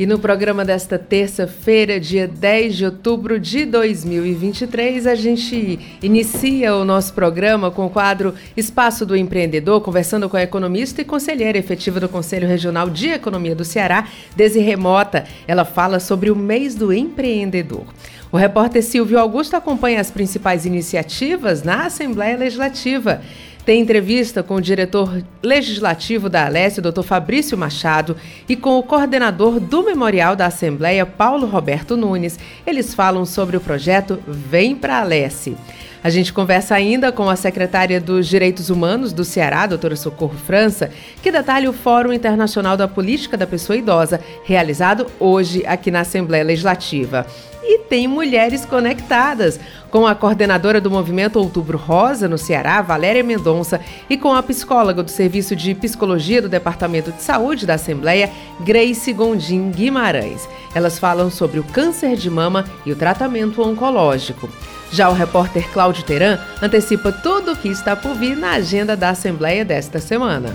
E no programa desta terça-feira, dia 10 de outubro de 2023, a gente inicia o nosso programa com o quadro Espaço do Empreendedor, conversando com a economista e conselheira efetiva do Conselho Regional de Economia do Ceará, Desiremota. Ela fala sobre o mês do empreendedor. O repórter Silvio Augusto acompanha as principais iniciativas na Assembleia Legislativa. Tem entrevista com o diretor legislativo da Alesse, Dr. Fabrício Machado, e com o coordenador do Memorial da Assembleia, Paulo Roberto Nunes. Eles falam sobre o projeto Vem para Alesse. A gente conversa ainda com a secretária dos Direitos Humanos do Ceará, doutora Socorro França, que detalha o Fórum Internacional da Política da Pessoa Idosa, realizado hoje aqui na Assembleia Legislativa e tem mulheres conectadas, com a coordenadora do movimento Outubro Rosa no Ceará, Valéria Mendonça, e com a psicóloga do Serviço de Psicologia do Departamento de Saúde da Assembleia, Grace Gondim Guimarães. Elas falam sobre o câncer de mama e o tratamento oncológico. Já o repórter Cláudio Teran antecipa tudo o que está por vir na agenda da Assembleia desta semana.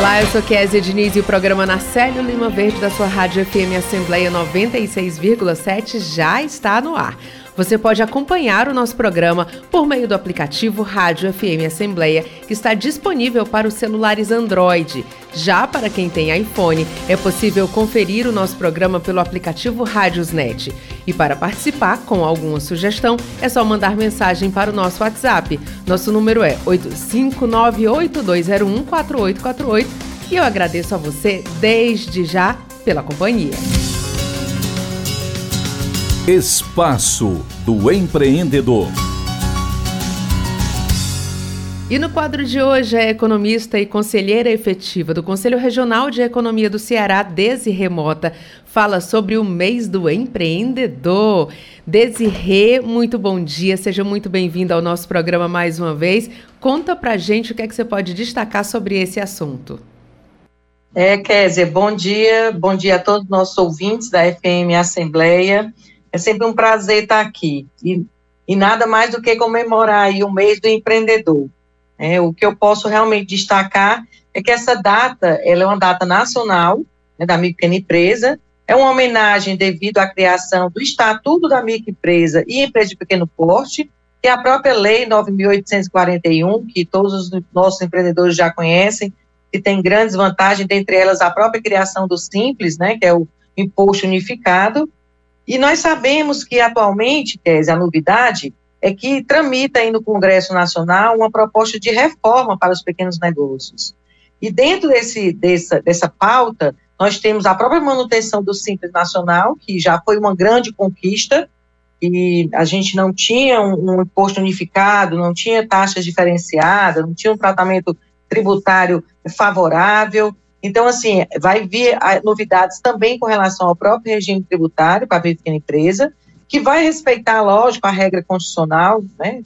Olá, eu sou Kézia Diniz e o programa Narcélio Lima Verde da sua Rádio FM Assembleia 96,7 já está no ar. Você pode acompanhar o nosso programa por meio do aplicativo Rádio FM Assembleia, que está disponível para os celulares Android. Já para quem tem iPhone, é possível conferir o nosso programa pelo aplicativo Rádiosnet. E para participar com alguma sugestão, é só mandar mensagem para o nosso WhatsApp. Nosso número é 85982014848 e eu agradeço a você desde já pela companhia. Espaço do Empreendedor. E no quadro de hoje, a economista e conselheira efetiva do Conselho Regional de Economia do Ceará, Desi Remota, fala sobre o mês do empreendedor. Desirê, muito bom dia, seja muito bem-vinda ao nosso programa mais uma vez. Conta pra gente o que é que você pode destacar sobre esse assunto. É, Kézia, bom dia, bom dia a todos os nossos ouvintes da FM Assembleia. É sempre um prazer estar aqui. E, e nada mais do que comemorar o mês do empreendedor. É, o que eu posso realmente destacar é que essa data, ela é uma data nacional, né, da empresa, é uma homenagem devido à criação do Estatuto da Microempresa e Empresa de Pequeno Porte, que é a própria Lei 9.841, que todos os nossos empreendedores já conhecem, que tem grandes vantagens, dentre elas a própria criação do Simples, né, que é o imposto unificado, e nós sabemos que atualmente, Kézia, a novidade é que tramita aí no Congresso Nacional uma proposta de reforma para os pequenos negócios. E dentro desse, dessa, dessa pauta, nós temos a própria manutenção do Simples Nacional, que já foi uma grande conquista, e a gente não tinha um, um imposto unificado, não tinha taxas diferenciadas, não tinha um tratamento tributário favorável, então, assim, vai vir novidades também com relação ao próprio regime tributário para a pequena empresa, que vai respeitar, lógico, a regra constitucional, né?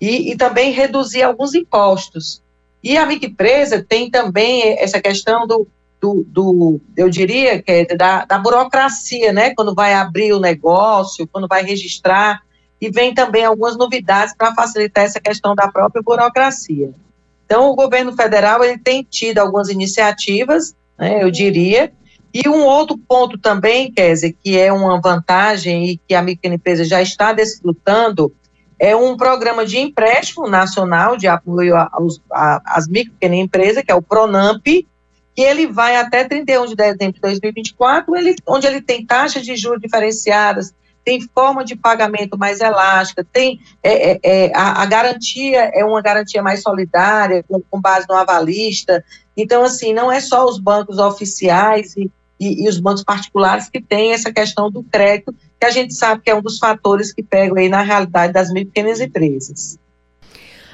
E, e também reduzir alguns impostos. E a microempresa tem também essa questão do, do, do, eu diria, que é da, da burocracia, né? Quando vai abrir o negócio, quando vai registrar, e vem também algumas novidades para facilitar essa questão da própria burocracia. Então, o governo federal ele tem tido algumas iniciativas, né, eu diria, e um outro ponto também, Kézia, que é uma vantagem e que a microempresa já está desfrutando, é um programa de empréstimo nacional de apoio às micro e que é o PRONAMP, que ele vai até 31 de dezembro de 2024, ele, onde ele tem taxas de juros diferenciadas, tem forma de pagamento mais elástica, tem é, é, é, a, a, garantia é uma garantia mais solidária, com, com, base no avalista. Então, assim, não é só os bancos oficiais e, e, e, os bancos particulares que têm essa questão do crédito, que a gente sabe que é um dos fatores que pegam aí na realidade das micro pequenas empresas.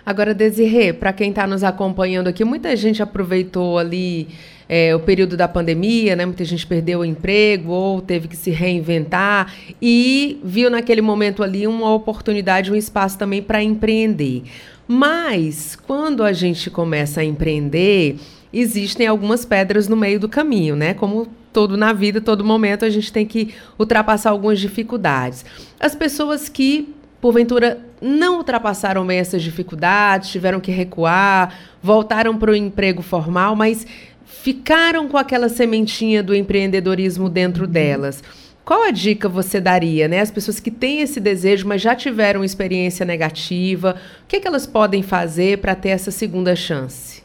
Agora, Desirê, para quem está nos acompanhando aqui, muita gente aproveitou ali é, o período da pandemia, né? Muita gente perdeu o emprego ou teve que se reinventar e viu naquele momento ali uma oportunidade, um espaço também para empreender. Mas quando a gente começa a empreender, existem algumas pedras no meio do caminho, né? Como todo na vida, todo momento, a gente tem que ultrapassar algumas dificuldades. As pessoas que, porventura, não ultrapassaram bem essas dificuldades, tiveram que recuar, voltaram para o emprego formal, mas ficaram com aquela sementinha do empreendedorismo dentro delas. Qual a dica você daria, né? As pessoas que têm esse desejo, mas já tiveram experiência negativa, o que, é que elas podem fazer para ter essa segunda chance?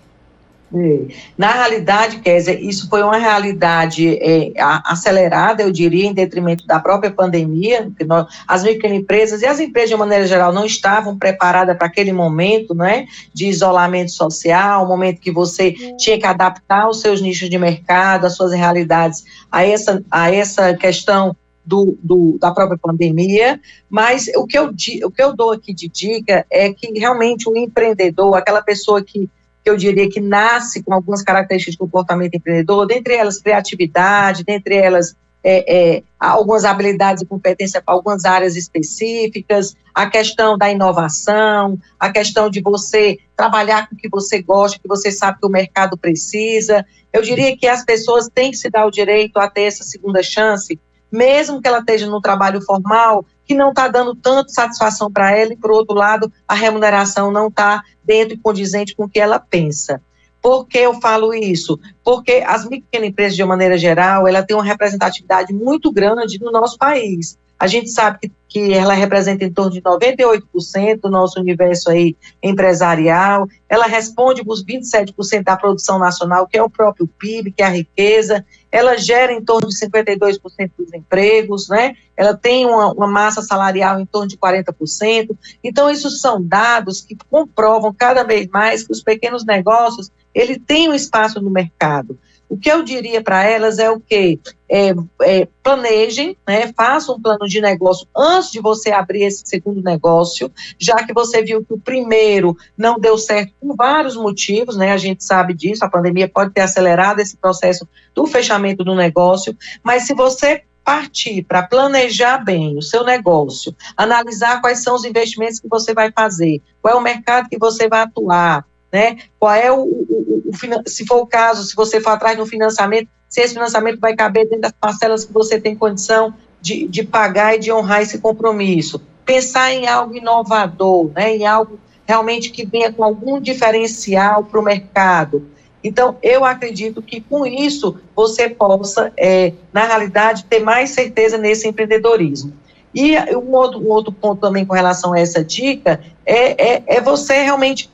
Na realidade, Kézia, isso foi uma realidade é, acelerada, eu diria, em detrimento da própria pandemia, nós, as microempresas e as empresas, de maneira geral, não estavam preparadas para aquele momento né, de isolamento social, um momento que você tinha que adaptar os seus nichos de mercado, as suas realidades a essa, a essa questão do, do, da própria pandemia, mas o que, eu, o que eu dou aqui de dica é que realmente o empreendedor, aquela pessoa que que eu diria que nasce com algumas características de comportamento empreendedor, dentre elas criatividade, dentre elas é, é, algumas habilidades e competência para algumas áreas específicas, a questão da inovação, a questão de você trabalhar com o que você gosta, que você sabe que o mercado precisa. Eu diria que as pessoas têm que se dar o direito a ter essa segunda chance, mesmo que ela esteja no trabalho formal, que não está dando tanto satisfação para ela, e por outro lado, a remuneração não está dentro e condizente com o que ela pensa. Por que eu falo isso? Porque as e empresas, de uma maneira geral, ela tem uma representatividade muito grande no nosso país. A gente sabe que, que ela representa em torno de 98% do nosso universo aí empresarial, ela responde por 27% da produção nacional, que é o próprio PIB, que é a riqueza, ela gera em torno de 52% dos empregos, né? Ela tem uma, uma massa salarial em torno de 40%. Então, isso são dados que comprovam cada vez mais que os pequenos negócios, ele tem um espaço no mercado. O que eu diria para elas é o quê? É, é, planejem, né, façam um plano de negócio antes de você abrir esse segundo negócio, já que você viu que o primeiro não deu certo por vários motivos, né, a gente sabe disso, a pandemia pode ter acelerado esse processo do fechamento do negócio, mas se você partir para planejar bem o seu negócio, analisar quais são os investimentos que você vai fazer, qual é o mercado que você vai atuar, né? Qual é o, o, o, se for o caso, se você for atrás um financiamento, se esse financiamento vai caber dentro das parcelas que você tem condição de, de pagar e de honrar esse compromisso. Pensar em algo inovador, né? Em algo realmente que venha com algum diferencial para o mercado. Então, eu acredito que com isso você possa, é, na realidade, ter mais certeza nesse empreendedorismo. E um outro, um outro ponto também com relação a essa dica é, é, é você realmente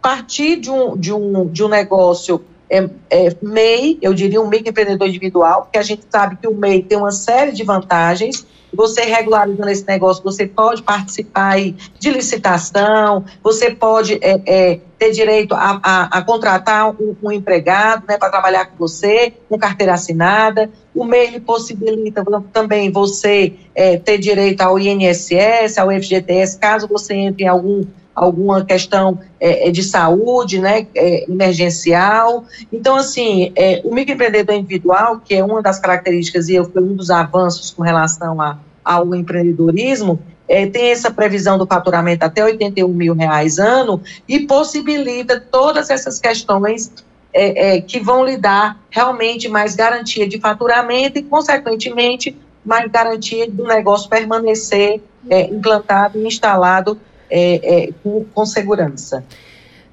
partir de um, de um, de um negócio é, é, MEI, eu diria um microempreendedor individual, porque a gente sabe que o MEI tem uma série de vantagens. Você regularizando esse negócio, você pode participar de licitação, você pode é, é, ter direito a, a, a contratar um, um, empregado né, para trabalhar com você, com carteira assinada. O MEI possibilita também você é, ter direito ao INSS, ao FGTS, caso você entre em algum alguma questão é, é, de saúde, né, é, emergencial. Então, assim, é, o microempreendedor individual, que é uma das características e foi um dos avanços com relação a, ao empreendedorismo, é, tem essa previsão do faturamento até 81 mil reais ano e possibilita todas essas questões é, é, que vão lhe dar realmente mais garantia de faturamento e, consequentemente, mais garantia do negócio permanecer é, implantado e instalado é, é, com, com segurança.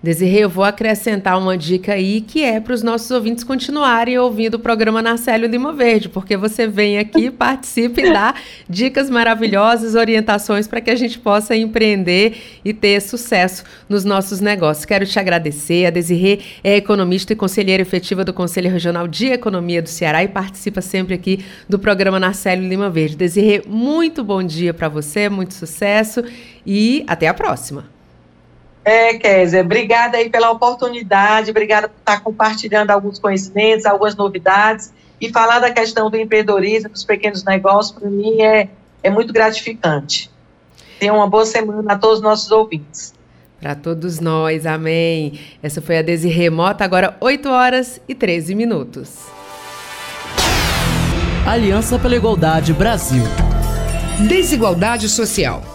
Desirê, eu vou acrescentar uma dica aí que é para os nossos ouvintes continuarem ouvindo o programa Narcélio Lima Verde, porque você vem aqui, participa e dá dicas maravilhosas, orientações para que a gente possa empreender e ter sucesso nos nossos negócios. Quero te agradecer. A Desirê é economista e conselheira efetiva do Conselho Regional de Economia do Ceará e participa sempre aqui do programa Narcélio Lima Verde. Desirê, muito bom dia para você, muito sucesso e até a próxima. É, Kézia, obrigada aí pela oportunidade, obrigada por estar compartilhando alguns conhecimentos, algumas novidades e falar da questão do empreendedorismo, dos pequenos negócios, para mim é, é muito gratificante. Tenha uma boa semana a todos os nossos ouvintes. Para todos nós, amém. Essa foi a Desi Remota, agora 8 horas e 13 minutos. Aliança pela Igualdade Brasil. Desigualdade social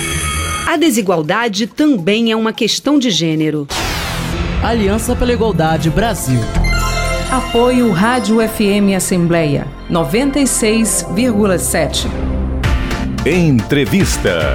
A desigualdade também é uma questão de gênero. Aliança pela Igualdade Brasil. Apoio Rádio FM Assembleia 96,7. Entrevista.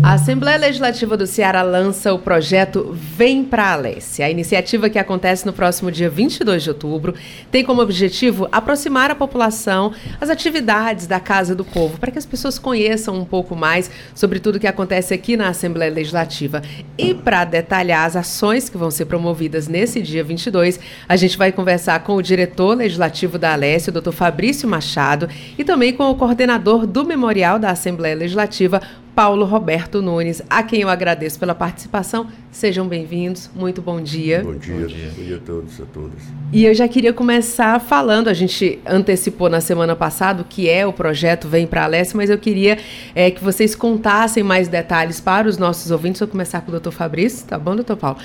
A Assembleia Legislativa do Ceará lança o projeto Vem Pra Alesse. A iniciativa que acontece no próximo dia 22 de outubro tem como objetivo aproximar a população às atividades da Casa do Povo, para que as pessoas conheçam um pouco mais sobre tudo que acontece aqui na Assembleia Legislativa. E para detalhar as ações que vão ser promovidas nesse dia 22, a gente vai conversar com o diretor legislativo da Alesse, o doutor Fabrício Machado, e também com o coordenador do Memorial da Assembleia Legislativa, Paulo Roberto Nunes, a quem eu agradeço pela participação. Sejam bem-vindos, muito bom dia. Bom dia, bom dia, bom dia a todos e a todas. E eu já queria começar falando, a gente antecipou na semana passada o que é o projeto Vem para a Leste, mas eu queria é, que vocês contassem mais detalhes para os nossos ouvintes. Vou começar com o doutor Fabrício, tá bom, doutor Paulo?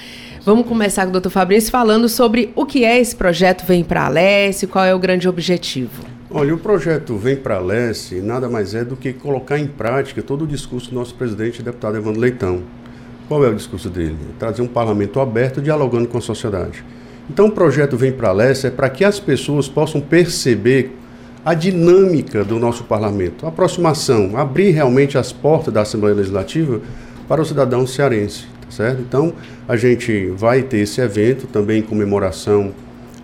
Vamos começar com o doutor Fabrício falando sobre o que é esse projeto Vem para a Leste, qual é o grande objetivo. Olha, o projeto Vem para Leste nada mais é do que colocar em prática todo o discurso do nosso presidente, deputado Evandro Leitão. Qual é o discurso dele? Trazer um parlamento aberto, dialogando com a sociedade. Então, o projeto Vem para Leste é para que as pessoas possam perceber a dinâmica do nosso parlamento, a aproximação, abrir realmente as portas da Assembleia Legislativa para o cidadão cearense, tá certo? Então, a gente vai ter esse evento também em comemoração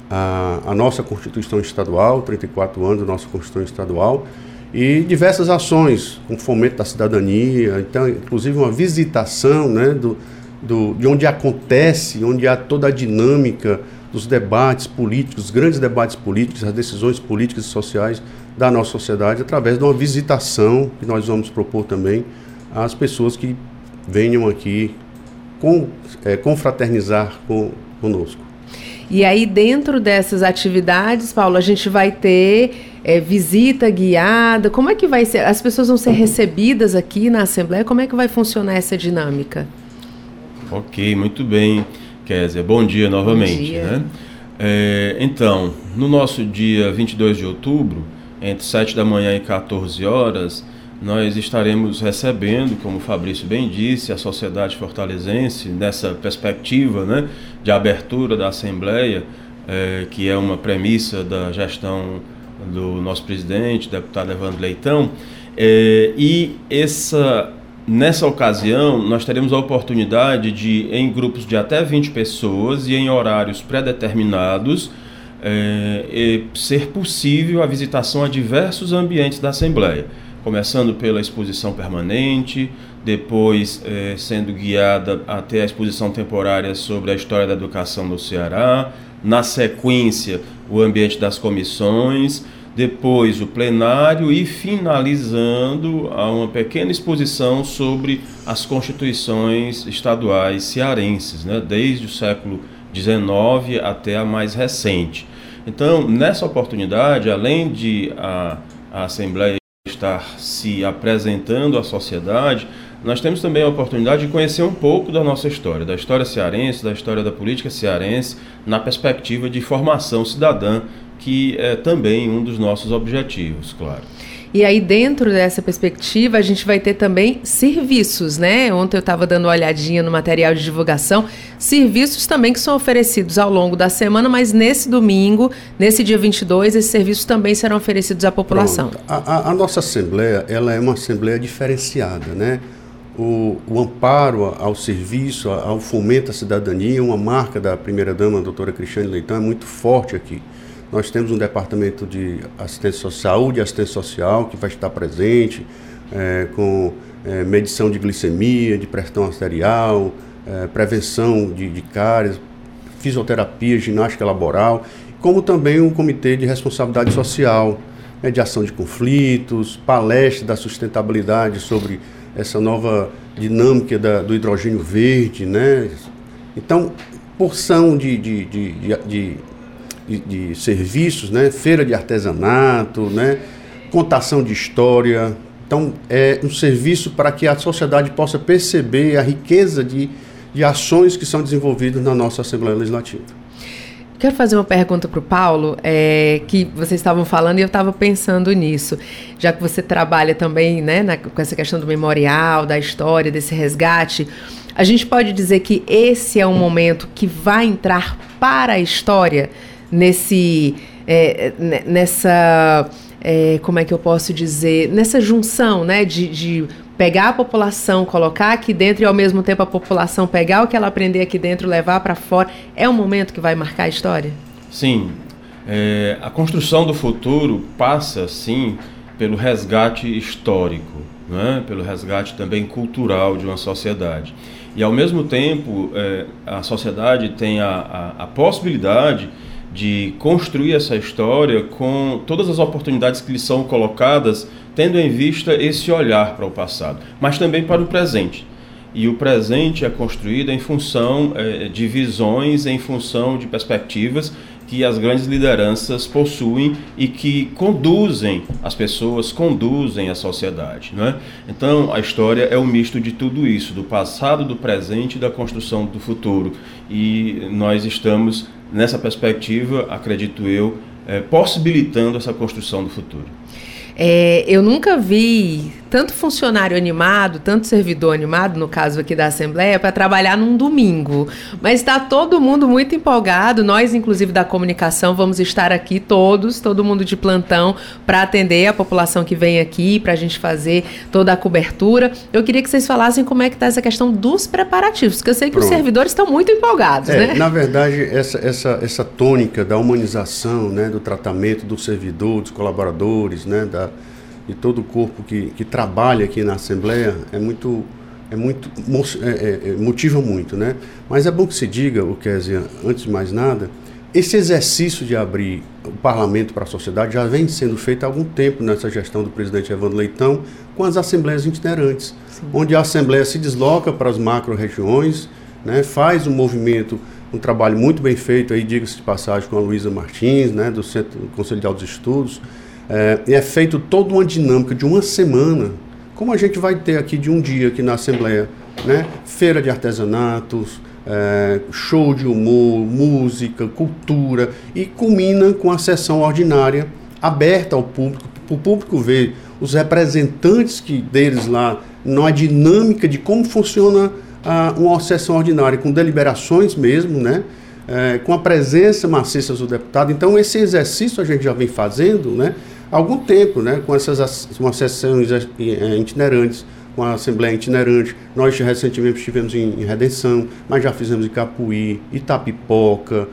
a, a nossa Constituição Estadual, 34 anos da nossa Constituição Estadual, e diversas ações com fomento da cidadania, então, inclusive uma visitação né, do, do, de onde acontece, onde há toda a dinâmica dos debates políticos, os grandes debates políticos, as decisões políticas e sociais da nossa sociedade, através de uma visitação que nós vamos propor também às pessoas que venham aqui com, é, confraternizar com, conosco. E aí, dentro dessas atividades, Paulo, a gente vai ter é, visita guiada. Como é que vai ser? As pessoas vão ser recebidas aqui na Assembleia? Como é que vai funcionar essa dinâmica? Ok, muito bem, Kézia. Bom dia novamente. Bom dia. Né? É, então, no nosso dia 22 de outubro, entre 7 da manhã e 14 horas, nós estaremos recebendo, como o Fabrício bem disse, a sociedade fortalezense nessa perspectiva né, de abertura da Assembleia, é, que é uma premissa da gestão do nosso presidente, deputado Evandro Leitão, é, e essa, nessa ocasião nós teremos a oportunidade de, em grupos de até 20 pessoas e em horários pré-determinados, é, ser possível a visitação a diversos ambientes da Assembleia começando pela exposição permanente, depois eh, sendo guiada até a exposição temporária sobre a história da educação no Ceará, na sequência, o ambiente das comissões, depois o plenário e finalizando a uma pequena exposição sobre as constituições estaduais cearenses, né, desde o século XIX até a mais recente. Então, nessa oportunidade, além de a, a Assembleia estar se apresentando à sociedade, nós temos também a oportunidade de conhecer um pouco da nossa história, da história cearense, da história da política cearense, na perspectiva de formação cidadã, que é também um dos nossos objetivos, claro. E aí, dentro dessa perspectiva, a gente vai ter também serviços, né? Ontem eu estava dando uma olhadinha no material de divulgação, serviços também que são oferecidos ao longo da semana, mas nesse domingo, nesse dia 22, esses serviços também serão oferecidos à população. A, a, a, nossa Assembleia, ela é uma Assembleia diferenciada, né? O, o amparo ao serviço, ao fomento à cidadania, uma marca da primeira-dama, a doutora Cristiane Leitão, é muito forte aqui. Nós temos um departamento de assistência social, saúde e assistência social, que vai estar presente, é, com é, medição de glicemia, de pressão arterial, é, prevenção de, de cáries, fisioterapia, ginástica laboral, como também um comitê de responsabilidade social, mediação de conflitos, palestra da sustentabilidade sobre essa nova dinâmica da, do hidrogênio verde, né? Então, porção de, de, de, de, de, de serviços, né? feira de artesanato, né? contação de história. Então, é um serviço para que a sociedade possa perceber a riqueza de, de ações que são desenvolvidas na nossa Assembleia Legislativa. Quero fazer uma pergunta para o Paulo, é, que vocês estavam falando e eu estava pensando nisso, já que você trabalha também né, na, com essa questão do memorial, da história, desse resgate. A gente pode dizer que esse é um momento que vai entrar para a história nesse, é, nessa, é, como é que eu posso dizer, nessa junção, né, de, de pegar a população, colocar aqui dentro e ao mesmo tempo a população pegar o que ela aprender aqui dentro, levar para fora, é um momento que vai marcar a história? Sim. É, a construção do futuro passa, sim, pelo resgate histórico, né? pelo resgate também cultural de uma sociedade. E, ao mesmo tempo, é, a sociedade tem a, a, a possibilidade de construir essa história com todas as oportunidades que lhe são colocadas tendo em vista esse olhar para o passado, mas também para o presente. E o presente é construído em função é, de visões, em função de perspectivas que as grandes lideranças possuem e que conduzem as pessoas, conduzem a sociedade. Não é? Então, a história é um misto de tudo isso, do passado, do presente e da construção do futuro. E nós estamos, nessa perspectiva, acredito eu, é, possibilitando essa construção do futuro. É, eu nunca vi tanto funcionário animado, tanto servidor animado, no caso aqui da Assembleia, para trabalhar num domingo. Mas está todo mundo muito empolgado. Nós, inclusive da comunicação, vamos estar aqui todos, todo mundo de plantão, para atender a população que vem aqui, para a gente fazer toda a cobertura. Eu queria que vocês falassem como é que está essa questão dos preparativos, porque eu sei que Pronto. os servidores estão muito empolgados, é, né? Na verdade, essa, essa, essa tônica da humanização, né, do tratamento do servidor, dos colaboradores, né, da e todo o corpo que, que trabalha aqui na Assembleia é muito é muito é, é, é, motiva muito, né? Mas é bom que se diga, o Kézia, antes de mais nada, esse exercício de abrir o parlamento para a sociedade já vem sendo feito há algum tempo nessa gestão do presidente Evandro Leitão com as assembleias itinerantes, Sim. onde a assembleia se desloca para as macro-regiões, né, faz um movimento, um trabalho muito bem feito, aí diga-se de passagem, com a Luísa Martins, né, do Centro do Conselho de Altos Estudos, é, e é feito toda uma dinâmica de uma semana, como a gente vai ter aqui de um dia aqui na Assembleia, né? Feira de artesanatos, é, show de humor, música, cultura e culmina com a sessão ordinária aberta ao público, para o público ver os representantes que deles lá, na dinâmica de como funciona a, uma sessão ordinária, com deliberações mesmo, né? É, com a presença maciça do deputado. Então, esse exercício a gente já vem fazendo, né? Algum tempo, né, com essas uma sessões é, é, itinerantes, com a Assembleia itinerante. Nós recentemente estivemos em, em Redenção, mas já fizemos em Capuí, Itapipoca,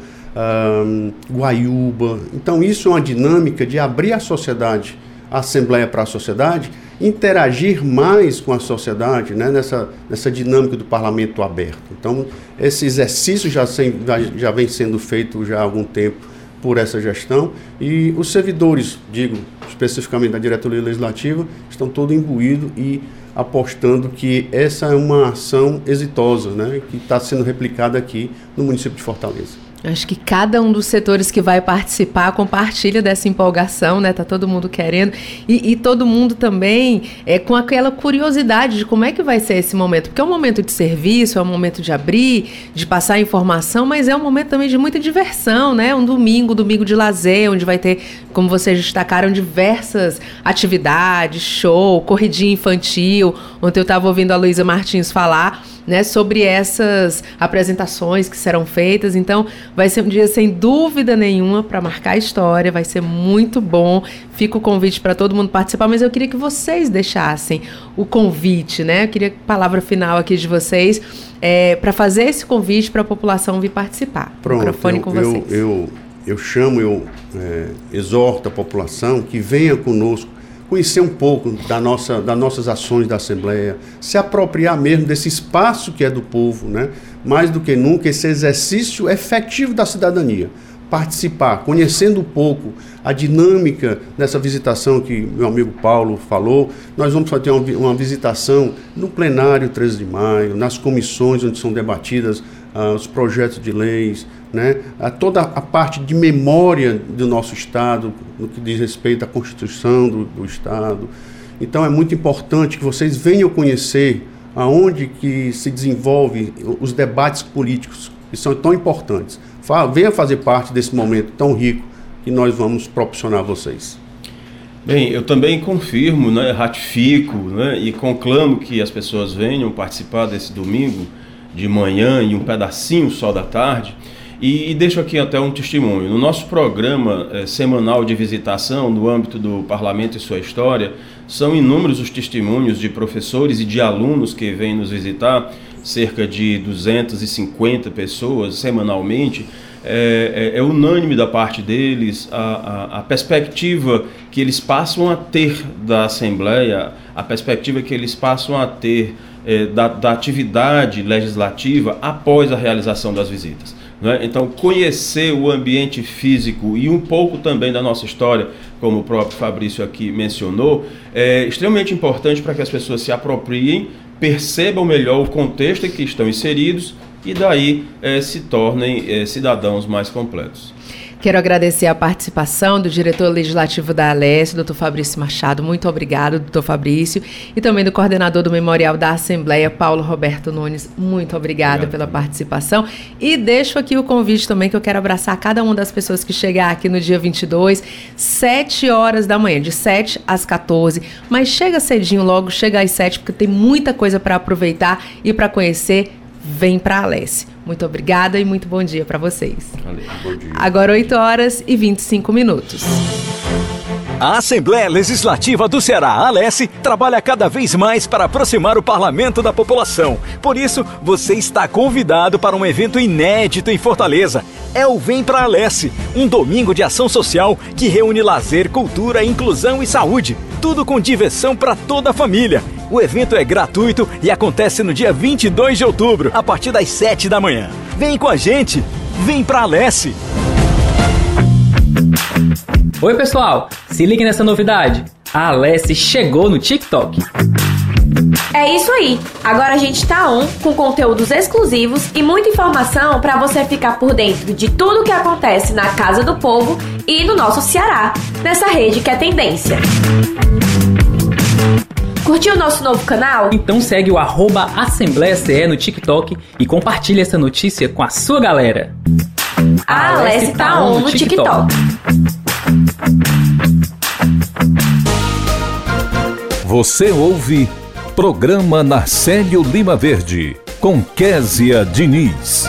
um, Guaiúba. Então, isso é uma dinâmica de abrir a sociedade, a Assembleia para a sociedade, interagir mais com a sociedade né, nessa, nessa dinâmica do parlamento aberto. Então, esse exercício já, sem, já vem sendo feito já há algum tempo por essa gestão e os servidores, digo especificamente da diretoria legislativa, estão todos imbuídos e apostando que essa é uma ação exitosa, né, que está sendo replicada aqui no município de Fortaleza. Acho que cada um dos setores que vai participar compartilha dessa empolgação, né? Tá todo mundo querendo. E, e, todo mundo também é com aquela curiosidade de como é que vai ser esse momento. Porque é um momento de serviço, é um momento de abrir, de passar informação, mas é um momento também de muita diversão, né? Um domingo, domingo de lazer, onde vai ter, como vocês destacaram, diversas atividades, show, corridinha infantil. Ontem eu estava ouvindo a Luísa Martins falar né, sobre essas apresentações que serão feitas. Então, vai ser um dia sem dúvida nenhuma para marcar a história, vai ser muito bom. Fica o convite para todo mundo participar, mas eu queria que vocês deixassem o convite, né? Eu queria a palavra final aqui de vocês é, para fazer esse convite para a população vir participar. Pronto, microfone eu, com vocês. Eu, eu, eu chamo, eu é, exorto a população que venha conosco conhecer um pouco da nossa, das nossas ações da Assembleia, se apropriar mesmo desse espaço que é do povo, né? mais do que nunca, esse exercício efetivo da cidadania. Participar, conhecendo um pouco a dinâmica dessa visitação que meu amigo Paulo falou. Nós vamos fazer uma, uma visitação no plenário 13 de maio, nas comissões onde são debatidas uh, os projetos de leis, né, a toda a parte de memória do nosso Estado, no que diz respeito à Constituição do, do Estado. Então é muito importante que vocês venham conhecer aonde que se desenvolve os debates políticos que são tão importantes. Venha fazer parte desse momento tão rico que nós vamos proporcionar a vocês. Bem, eu também confirmo, né, ratifico né, e conclamo que as pessoas venham participar desse domingo de manhã e um pedacinho só da tarde. E, e deixo aqui até um testemunho. No nosso programa é, semanal de visitação no âmbito do Parlamento e sua história, são inúmeros os testemunhos de professores e de alunos que vêm nos visitar, cerca de 250 pessoas semanalmente é, é, é, unânime da parte deles a, a, a, perspectiva que eles passam a ter da Assembleia, a perspectiva que eles passam a ter é, da, da, atividade legislativa após a realização das visitas. Né? Então, conhecer o ambiente físico e um pouco também da nossa história, como o próprio Fabrício aqui mencionou, é extremamente importante para que as pessoas se apropriem, percebam melhor o contexto em que estão inseridos e daí é, se tornem é, cidadãos mais completos. Quero agradecer a participação do diretor legislativo da Alesse, doutor Fabrício Machado. Muito obrigado, doutor Fabrício. E também do coordenador do Memorial da Assembleia, Paulo Roberto Nunes. Muito obrigada Obrigado. pela participação. E deixo aqui o convite também, que eu quero abraçar cada uma das pessoas que chegar aqui no dia 22, 7 horas da manhã, de 7 às 14. Mas chega cedinho logo, chega às 7, porque tem muita coisa para aproveitar e para conhecer vem para a Alesse. Muito obrigada e muito bom dia para vocês. Valeu, bom dia. Agora 8 horas e 25 minutos. A Assembleia Legislativa do Ceará, Alesse, trabalha cada vez mais para aproximar o parlamento da população. Por isso, você está convidado para um evento inédito em Fortaleza. É o Vem Pra Alesse, um domingo de ação social que reúne lazer, cultura, inclusão e saúde. Tudo com diversão para toda a família. O evento é gratuito e acontece no dia 22 de outubro, a partir das 7 da manhã. Vem com a gente! Vem Pra Alesse! Oi, pessoal! Se ligue nessa novidade. A Alessi chegou no TikTok. É isso aí. Agora a gente tá on com conteúdos exclusivos e muita informação para você ficar por dentro de tudo o que acontece na Casa do Povo e no nosso Ceará, nessa rede que é tendência. Curtiu o nosso novo canal? Então segue o arroba Assembleia CE no TikTok e compartilhe essa notícia com a sua galera. A Alessi tá on no TikTok. Você ouve Programa Narcélio Lima Verde, com Késia Diniz.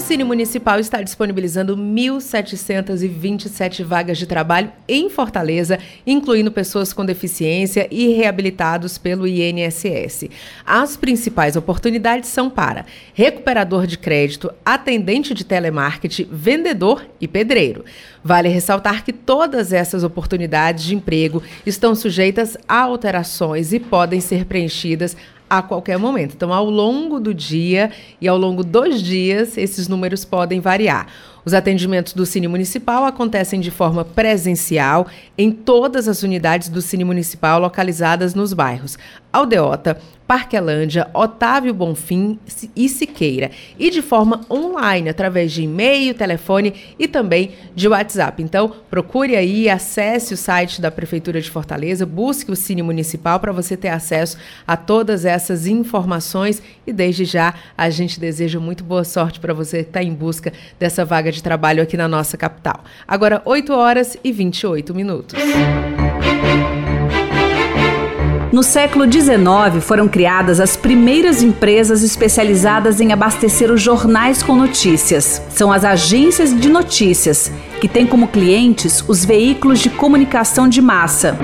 Cine Municipal está disponibilizando 1.727 vagas de trabalho em Fortaleza, incluindo pessoas com deficiência e reabilitados pelo INSS. As principais oportunidades são para recuperador de crédito, atendente de telemarketing, vendedor e pedreiro. Vale ressaltar que todas essas oportunidades de emprego estão sujeitas a alterações e podem ser preenchidas a qualquer momento. Então, ao longo do dia e ao longo dos dias, esses números podem variar. Os atendimentos do Cine Municipal acontecem de forma presencial em todas as unidades do Cine Municipal localizadas nos bairros Aldeota, Parquelândia, Otávio Bonfim e Siqueira. E de forma online, através de e-mail, telefone e também de WhatsApp. Então, procure aí, acesse o site da Prefeitura de Fortaleza, busque o Cine Municipal para você ter acesso a todas essas informações. E desde já, a gente deseja muito boa sorte para você estar tá em busca dessa vaga de trabalho aqui na nossa capital. Agora, 8 horas e 28 minutos. No século XIX, foram criadas as primeiras empresas especializadas em abastecer os jornais com notícias. São as agências de notícias, que têm como clientes os veículos de comunicação de massa.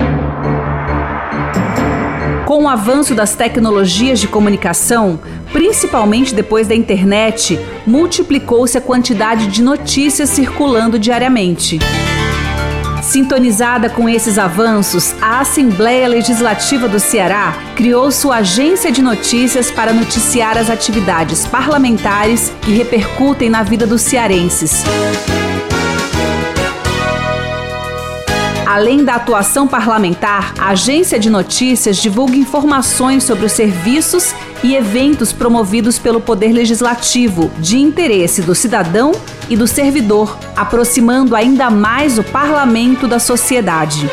Com o avanço das tecnologias de comunicação, principalmente depois da internet, multiplicou-se a quantidade de notícias circulando diariamente. Sintonizada com esses avanços, a Assembleia Legislativa do Ceará criou sua agência de notícias para noticiar as atividades parlamentares que repercutem na vida dos cearenses. Além da atuação parlamentar, a agência de notícias divulga informações sobre os serviços e eventos promovidos pelo Poder Legislativo, de interesse do cidadão e do servidor, aproximando ainda mais o parlamento da sociedade.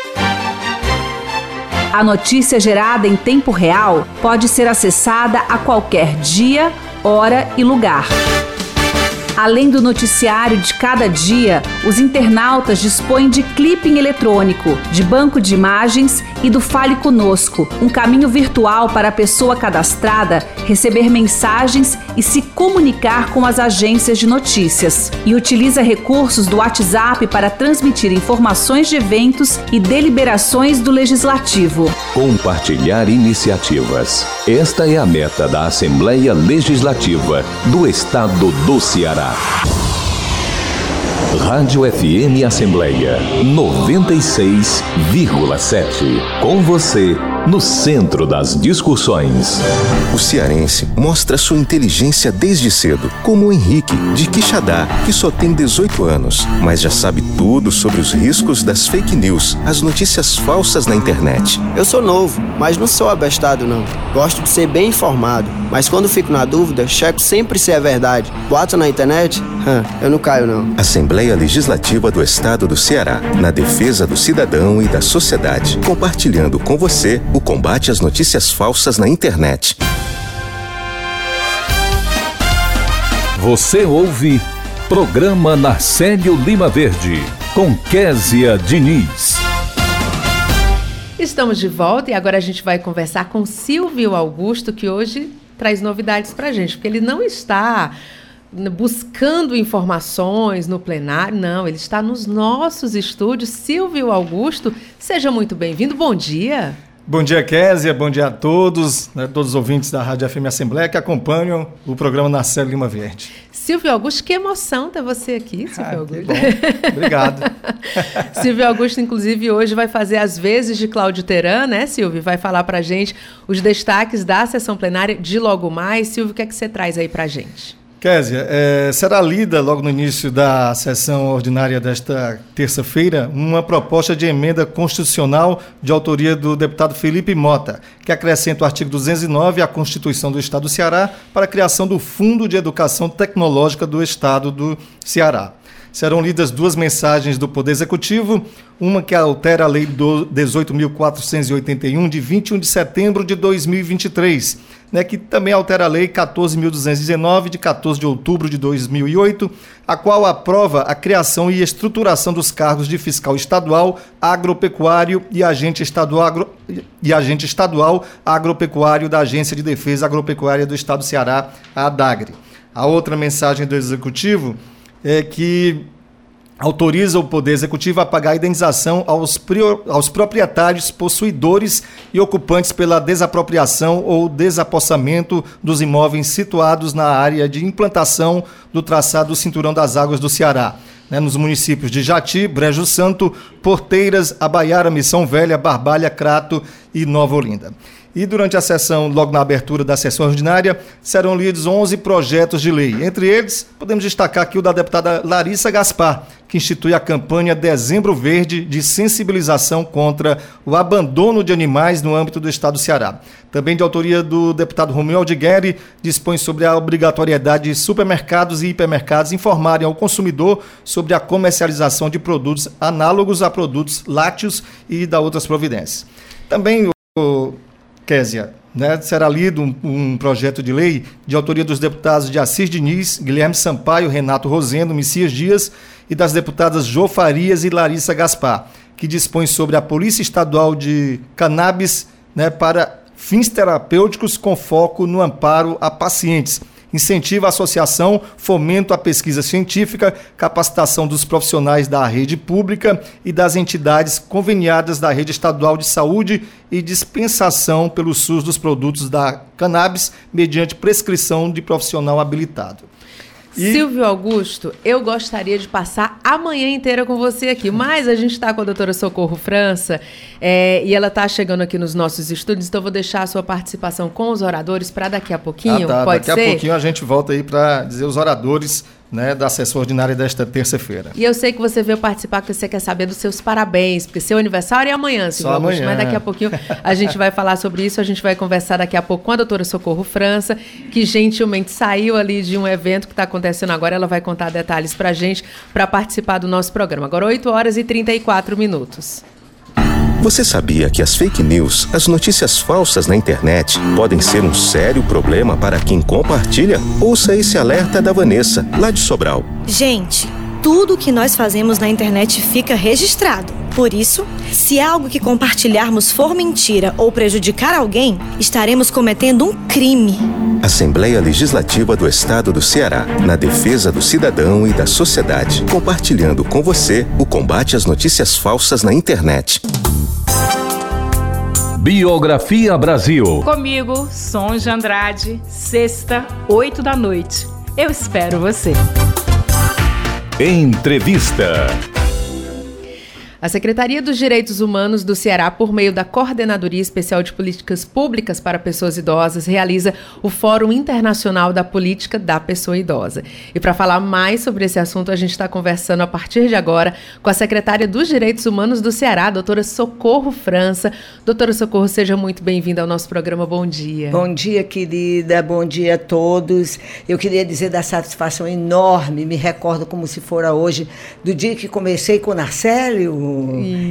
A notícia gerada em tempo real pode ser acessada a qualquer dia, hora e lugar. Além do noticiário de cada dia, os internautas dispõem de clipping eletrônico, de banco de imagens e do Fale Conosco, um caminho virtual para a pessoa cadastrada receber mensagens e se comunicar com as agências de notícias. E utiliza recursos do WhatsApp para transmitir informações de eventos e deliberações do Legislativo. Compartilhar iniciativas. Esta é a meta da Assembleia Legislativa do Estado do Ceará. Rádio FM Assembleia 96,7. Com você no centro das discussões. O cearense mostra sua inteligência desde cedo, como o Henrique, de Quixadá, que só tem 18 anos, mas já sabe tudo sobre os riscos das fake news, as notícias falsas na internet. Eu sou novo, mas não sou abestado não. Gosto de ser bem informado, mas quando fico na dúvida, checo sempre se é verdade. Boato na internet? Hum, eu não caio não. Assembleia Legislativa do Estado do Ceará, na defesa do cidadão e da sociedade, compartilhando com você o combate às notícias falsas na internet. Você ouve Programa Narcélio Lima Verde, com Késia Diniz. Estamos de volta e agora a gente vai conversar com Silvio Augusto, que hoje traz novidades para a gente, porque ele não está buscando informações no plenário, não, ele está nos nossos estúdios. Silvio Augusto, seja muito bem-vindo, bom dia. Bom dia, Késia, bom dia a todos, né, todos os ouvintes da Rádio FM Assembleia que acompanham o programa Narcelo Lima Verde. Silvio Augusto, que emoção ter você aqui, Silvio ah, Augusto. Obrigado. Silvio Augusto, inclusive, hoje vai fazer as vezes de Cláudio Teran, né, Silvio? Vai falar para gente os destaques da sessão plenária de logo mais. Silvio, o que é que você traz aí para gente? Késia, é, será lida logo no início da sessão ordinária desta terça-feira uma proposta de emenda constitucional de autoria do deputado Felipe Mota, que acrescenta o artigo 209 à Constituição do Estado do Ceará para a criação do Fundo de Educação Tecnológica do Estado do Ceará serão lidas duas mensagens do Poder Executivo, uma que altera a Lei 18.481, de 21 de setembro de 2023, né, que também altera a Lei 14.219, de 14 de outubro de 2008, a qual aprova a criação e estruturação dos cargos de fiscal estadual, agropecuário e agente estadual, agro, e agente estadual agropecuário da Agência de Defesa Agropecuária do Estado do Ceará, a ADAGRE. A outra mensagem do Executivo é, que autoriza o Poder Executivo a pagar a indenização aos, prior, aos proprietários, possuidores e ocupantes pela desapropriação ou desapossamento dos imóveis situados na área de implantação do traçado do Cinturão das Águas do Ceará. Né, nos municípios de Jati, Brejo Santo, Porteiras, Abaiara, Missão Velha, Barbalha, Crato e Nova Olinda. E durante a sessão, logo na abertura da sessão ordinária, serão lidos 11 projetos de lei. Entre eles, podemos destacar aqui o da deputada Larissa Gaspar, que institui a campanha Dezembro Verde de sensibilização contra o abandono de animais no âmbito do estado do Ceará. Também de autoria do deputado Romeu Aldigueri, dispõe sobre a obrigatoriedade de supermercados e hipermercados informarem ao consumidor sobre a comercialização de produtos análogos a produtos lácteos e da outras providências. Também o Késia, né, será lido um, um, projeto de lei de autoria dos deputados de Assis Diniz, Guilherme Sampaio, Renato Rosendo, Messias Dias e das deputadas Jô Farias e Larissa Gaspar, que dispõe sobre a Polícia Estadual de Cannabis né, para fins terapêuticos com foco no amparo a pacientes incentiva a associação, fomento a pesquisa científica, capacitação dos profissionais da rede pública e das entidades conveniadas da rede estadual de saúde e dispensação pelo SUS dos produtos da cannabis mediante prescrição de profissional habilitado. E... Silvio Augusto, eu gostaria de passar a manhã inteira com você aqui, mas a gente está com a doutora Socorro França é, e ela está chegando aqui nos nossos estúdios, então vou deixar a sua participação com os oradores para daqui a pouquinho, ah, tá. pode daqui ser? Daqui a pouquinho a gente volta aí para dizer os oradores né, da sessão ordinária desta terça-feira. E eu sei que você veio participar porque você quer saber dos seus parabéns, porque seu aniversário é amanhã, Só amanhã. mas daqui a pouquinho a gente vai falar sobre isso, a gente vai conversar daqui a pouco com a doutora Socorro França, que gentilmente saiu ali de um evento que está acontecendo agora, ela vai contar detalhes para a gente para participar do nosso programa. Agora 8 horas e 34 minutos. Você sabia que as fake news, as notícias falsas na internet, podem ser um sério problema para quem compartilha? Ouça esse alerta da Vanessa, lá de Sobral. Gente, tudo que nós fazemos na internet fica registrado. Por isso, se algo que compartilharmos for mentira ou prejudicar alguém, estaremos cometendo um crime. Assembleia Legislativa do Estado do Ceará, na defesa do cidadão e da sociedade, compartilhando com você o combate às notícias falsas na internet. Biografia Brasil. Comigo, Sonja Andrade, sexta, oito da noite. Eu espero você. Entrevista. A Secretaria dos Direitos Humanos do Ceará, por meio da Coordenadoria Especial de Políticas Públicas para Pessoas Idosas, realiza o Fórum Internacional da Política da Pessoa Idosa. E para falar mais sobre esse assunto, a gente está conversando a partir de agora com a secretária dos Direitos Humanos do Ceará, doutora Socorro França. Doutora Socorro, seja muito bem-vinda ao nosso programa. Bom dia. Bom dia, querida. Bom dia a todos. Eu queria dizer da satisfação enorme, me recordo como se fora hoje, do dia que comecei com o Narcélio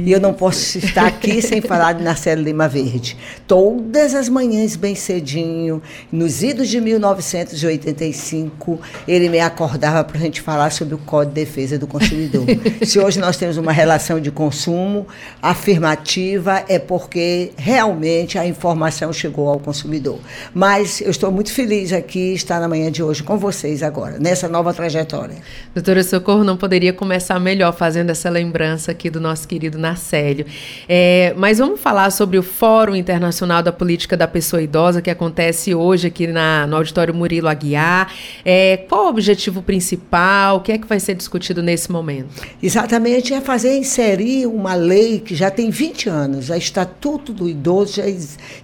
e eu não posso estar aqui sem falar de Narcélio Lima Verde. Todas as manhãs, bem cedinho, nos idos de 1985, ele me acordava para a gente falar sobre o Código de Defesa do Consumidor. Se hoje nós temos uma relação de consumo afirmativa, é porque realmente a informação chegou ao consumidor. Mas eu estou muito feliz aqui estar na manhã de hoje com vocês agora, nessa nova trajetória. Doutora Socorro não poderia começar melhor fazendo essa lembrança aqui do nosso querido Narcélio. É, mas vamos falar sobre o Fórum Internacional da Política da Pessoa Idosa, que acontece hoje aqui na, no Auditório Murilo Aguiar. É, qual o objetivo principal? O que é que vai ser discutido nesse momento? Exatamente, é fazer inserir uma lei que já tem 20 anos. O Estatuto do Idoso já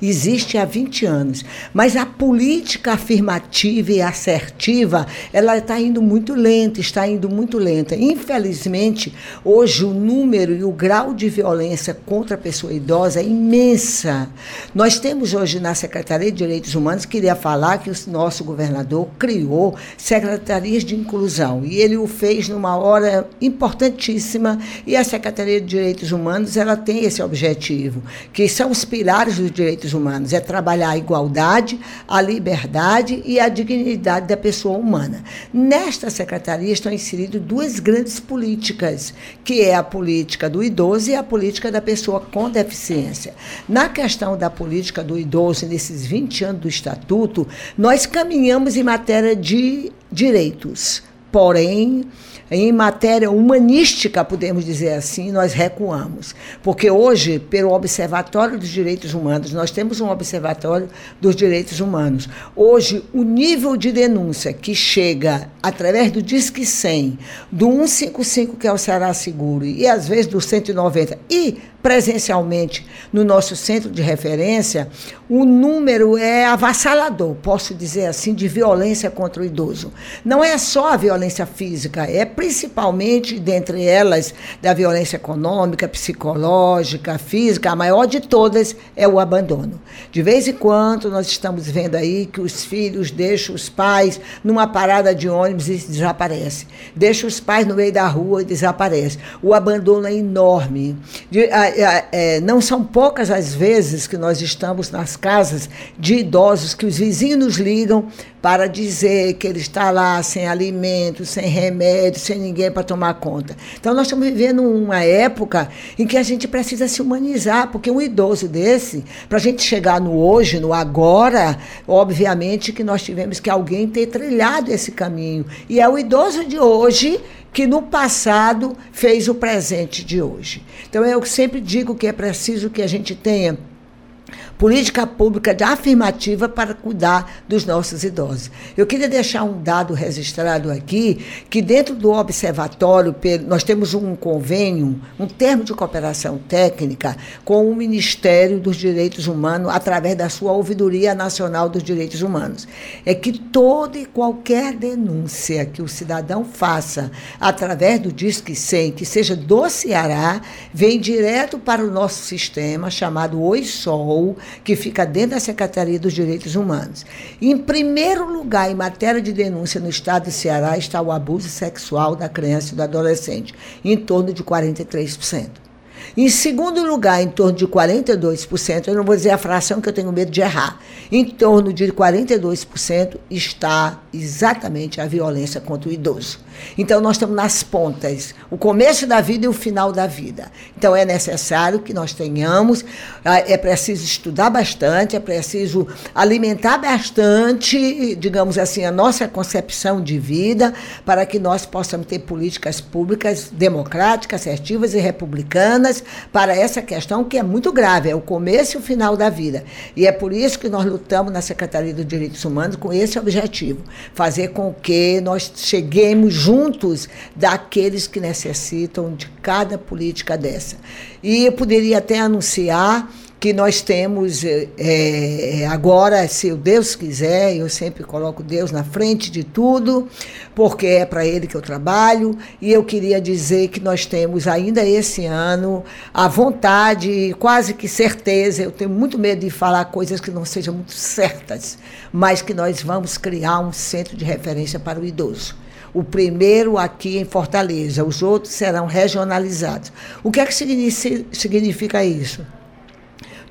existe há 20 anos. Mas a política afirmativa e assertiva, ela está indo muito lenta, está indo muito lenta. Infelizmente, hoje o número e o grau de violência contra a pessoa idosa é imensa. Nós temos hoje na Secretaria de Direitos Humanos, queria falar que o nosso governador criou secretarias de inclusão e ele o fez numa hora importantíssima e a Secretaria de Direitos Humanos ela tem esse objetivo, que são os pilares dos direitos humanos, é trabalhar a igualdade, a liberdade e a dignidade da pessoa humana. Nesta secretaria estão inseridas duas grandes políticas, que é a política do idoso e a política da pessoa com deficiência. Na questão da política do idoso, nesses 20 anos do Estatuto, nós caminhamos em matéria de direitos. Porém, em matéria humanística, podemos dizer assim, nós recuamos. Porque hoje, pelo Observatório dos Direitos Humanos, nós temos um Observatório dos Direitos Humanos. Hoje, o nível de denúncia que chega através do Disque 100, do 155, que é o Ceará Seguro, e às vezes do 190, e presencialmente no nosso centro de referência, o número é avassalador, posso dizer assim, de violência contra o idoso. Não é só a violência física, é principalmente, dentre elas, da violência econômica, psicológica, física, a maior de todas é o abandono. De vez em quando, nós estamos vendo aí que os filhos deixam os pais numa parada de ônibus e desaparecem. Deixam os pais no meio da rua e desaparecem. O abandono é enorme. De, a, a, é, não são poucas as vezes que nós estamos nas casas de idosos que os vizinhos nos ligam para dizer que ele está lá sem alimento, sem remédio, sem ninguém para tomar conta. Então, nós estamos vivendo uma época em que a gente precisa se humanizar, porque um idoso desse, para a gente chegar no hoje, no agora, obviamente que nós tivemos que alguém ter trilhado esse caminho. E é o idoso de hoje que no passado fez o presente de hoje. Então, eu sempre digo que é preciso que a gente tenha política pública de afirmativa para cuidar dos nossos idosos. Eu queria deixar um dado registrado aqui, que dentro do observatório, nós temos um convênio, um termo de cooperação técnica com o Ministério dos Direitos Humanos, através da sua Ouvidoria Nacional dos Direitos Humanos. É que toda e qualquer denúncia que o cidadão faça através do Disque 100, que seja do Ceará, vem direto para o nosso sistema chamado OISOL, que fica dentro da Secretaria dos Direitos Humanos. Em primeiro lugar, em matéria de denúncia no estado do Ceará, está o abuso sexual da criança e do adolescente, em torno de 43%. Em segundo lugar, em torno de 42%, eu não vou dizer a fração que eu tenho medo de errar, em torno de 42% está exatamente a violência contra o idoso. Então, nós estamos nas pontas, o começo da vida e o final da vida. Então, é necessário que nós tenhamos, ah, é preciso estudar bastante, é preciso alimentar bastante, digamos assim, a nossa concepção de vida, para que nós possamos ter políticas públicas democráticas, assertivas e republicanas para essa questão que é muito grave, é o começo e o final da vida. E é por isso que nós lutamos na Secretaria dos Direitos Humanos com esse objetivo, fazer com que nós cheguemos juntos daqueles que necessitam de cada política dessa. E eu poderia até anunciar que nós temos é, agora, se o Deus quiser, eu sempre coloco Deus na frente de tudo, porque é para Ele que eu trabalho, e eu queria dizer que nós temos ainda esse ano a vontade, quase que certeza, eu tenho muito medo de falar coisas que não sejam muito certas, mas que nós vamos criar um centro de referência para o idoso o primeiro aqui em Fortaleza, os outros serão regionalizados. O que é que significa isso?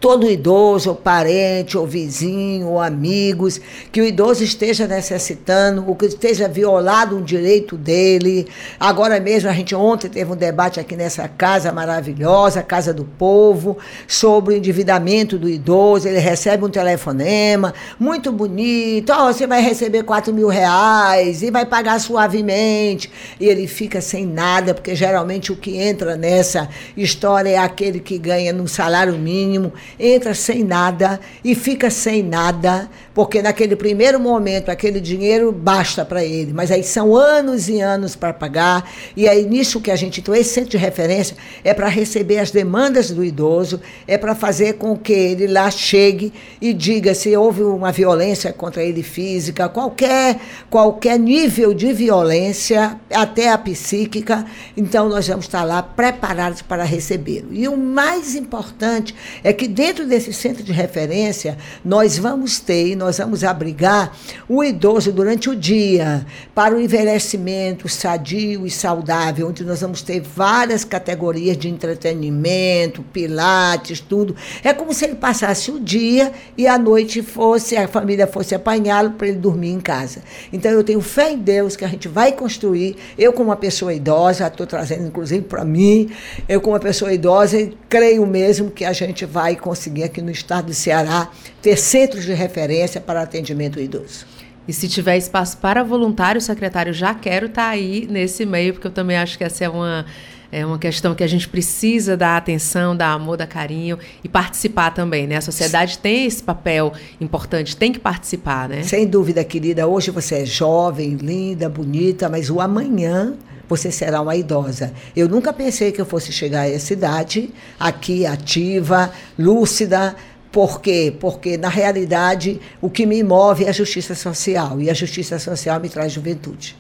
Todo idoso, ou parente, ou vizinho, ou amigos, que o idoso esteja necessitando, ou que esteja violado um direito dele. Agora mesmo, a gente ontem teve um debate aqui nessa casa maravilhosa, Casa do Povo, sobre o endividamento do idoso. Ele recebe um telefonema muito bonito, oh, você vai receber 4 mil reais e vai pagar suavemente. E ele fica sem nada, porque geralmente o que entra nessa história é aquele que ganha no salário mínimo entra sem nada e fica sem nada, porque naquele primeiro momento aquele dinheiro basta para ele, mas aí são anos e anos para pagar, e aí nisso que a gente então esse centro de referência é para receber as demandas do idoso, é para fazer com que ele lá chegue e diga se houve uma violência contra ele física, qualquer qualquer nível de violência, até a psíquica, então nós vamos estar lá preparados para recebê-lo. E o mais importante é que dentro desse centro de referência, nós vamos ter, nós vamos abrigar o idoso durante o dia para o envelhecimento sadio e saudável, onde nós vamos ter várias categorias de entretenimento, pilates, tudo. É como se ele passasse o dia e a noite fosse, a família fosse apanhá-lo para ele dormir em casa. Então eu tenho fé em Deus que a gente vai construir. Eu, como uma pessoa idosa, estou trazendo inclusive para mim, eu, como uma pessoa idosa, creio mesmo que a gente vai conseguir aqui no estado do Ceará ter centros de referência para atendimento idoso. E se tiver espaço para voluntário, secretário, já quero estar tá aí nesse meio, porque eu também acho que essa é uma, é uma questão que a gente precisa dar atenção, dar amor, dar carinho e participar também, né? A sociedade tem esse papel importante, tem que participar, né? Sem dúvida, querida. Hoje você é jovem, linda, bonita, mas o amanhã você será uma idosa. Eu nunca pensei que eu fosse chegar a essa idade, aqui ativa, lúcida. Por quê? Porque, na realidade, o que me move é a justiça social. E a justiça social me traz juventude.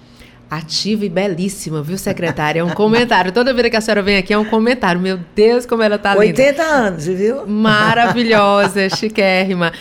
Ativa e belíssima, viu, secretária? É um comentário. Toda vez que a senhora vem aqui é um comentário. Meu Deus, como ela tá linda. 80 anos, viu? Maravilhosa, chiquérrima.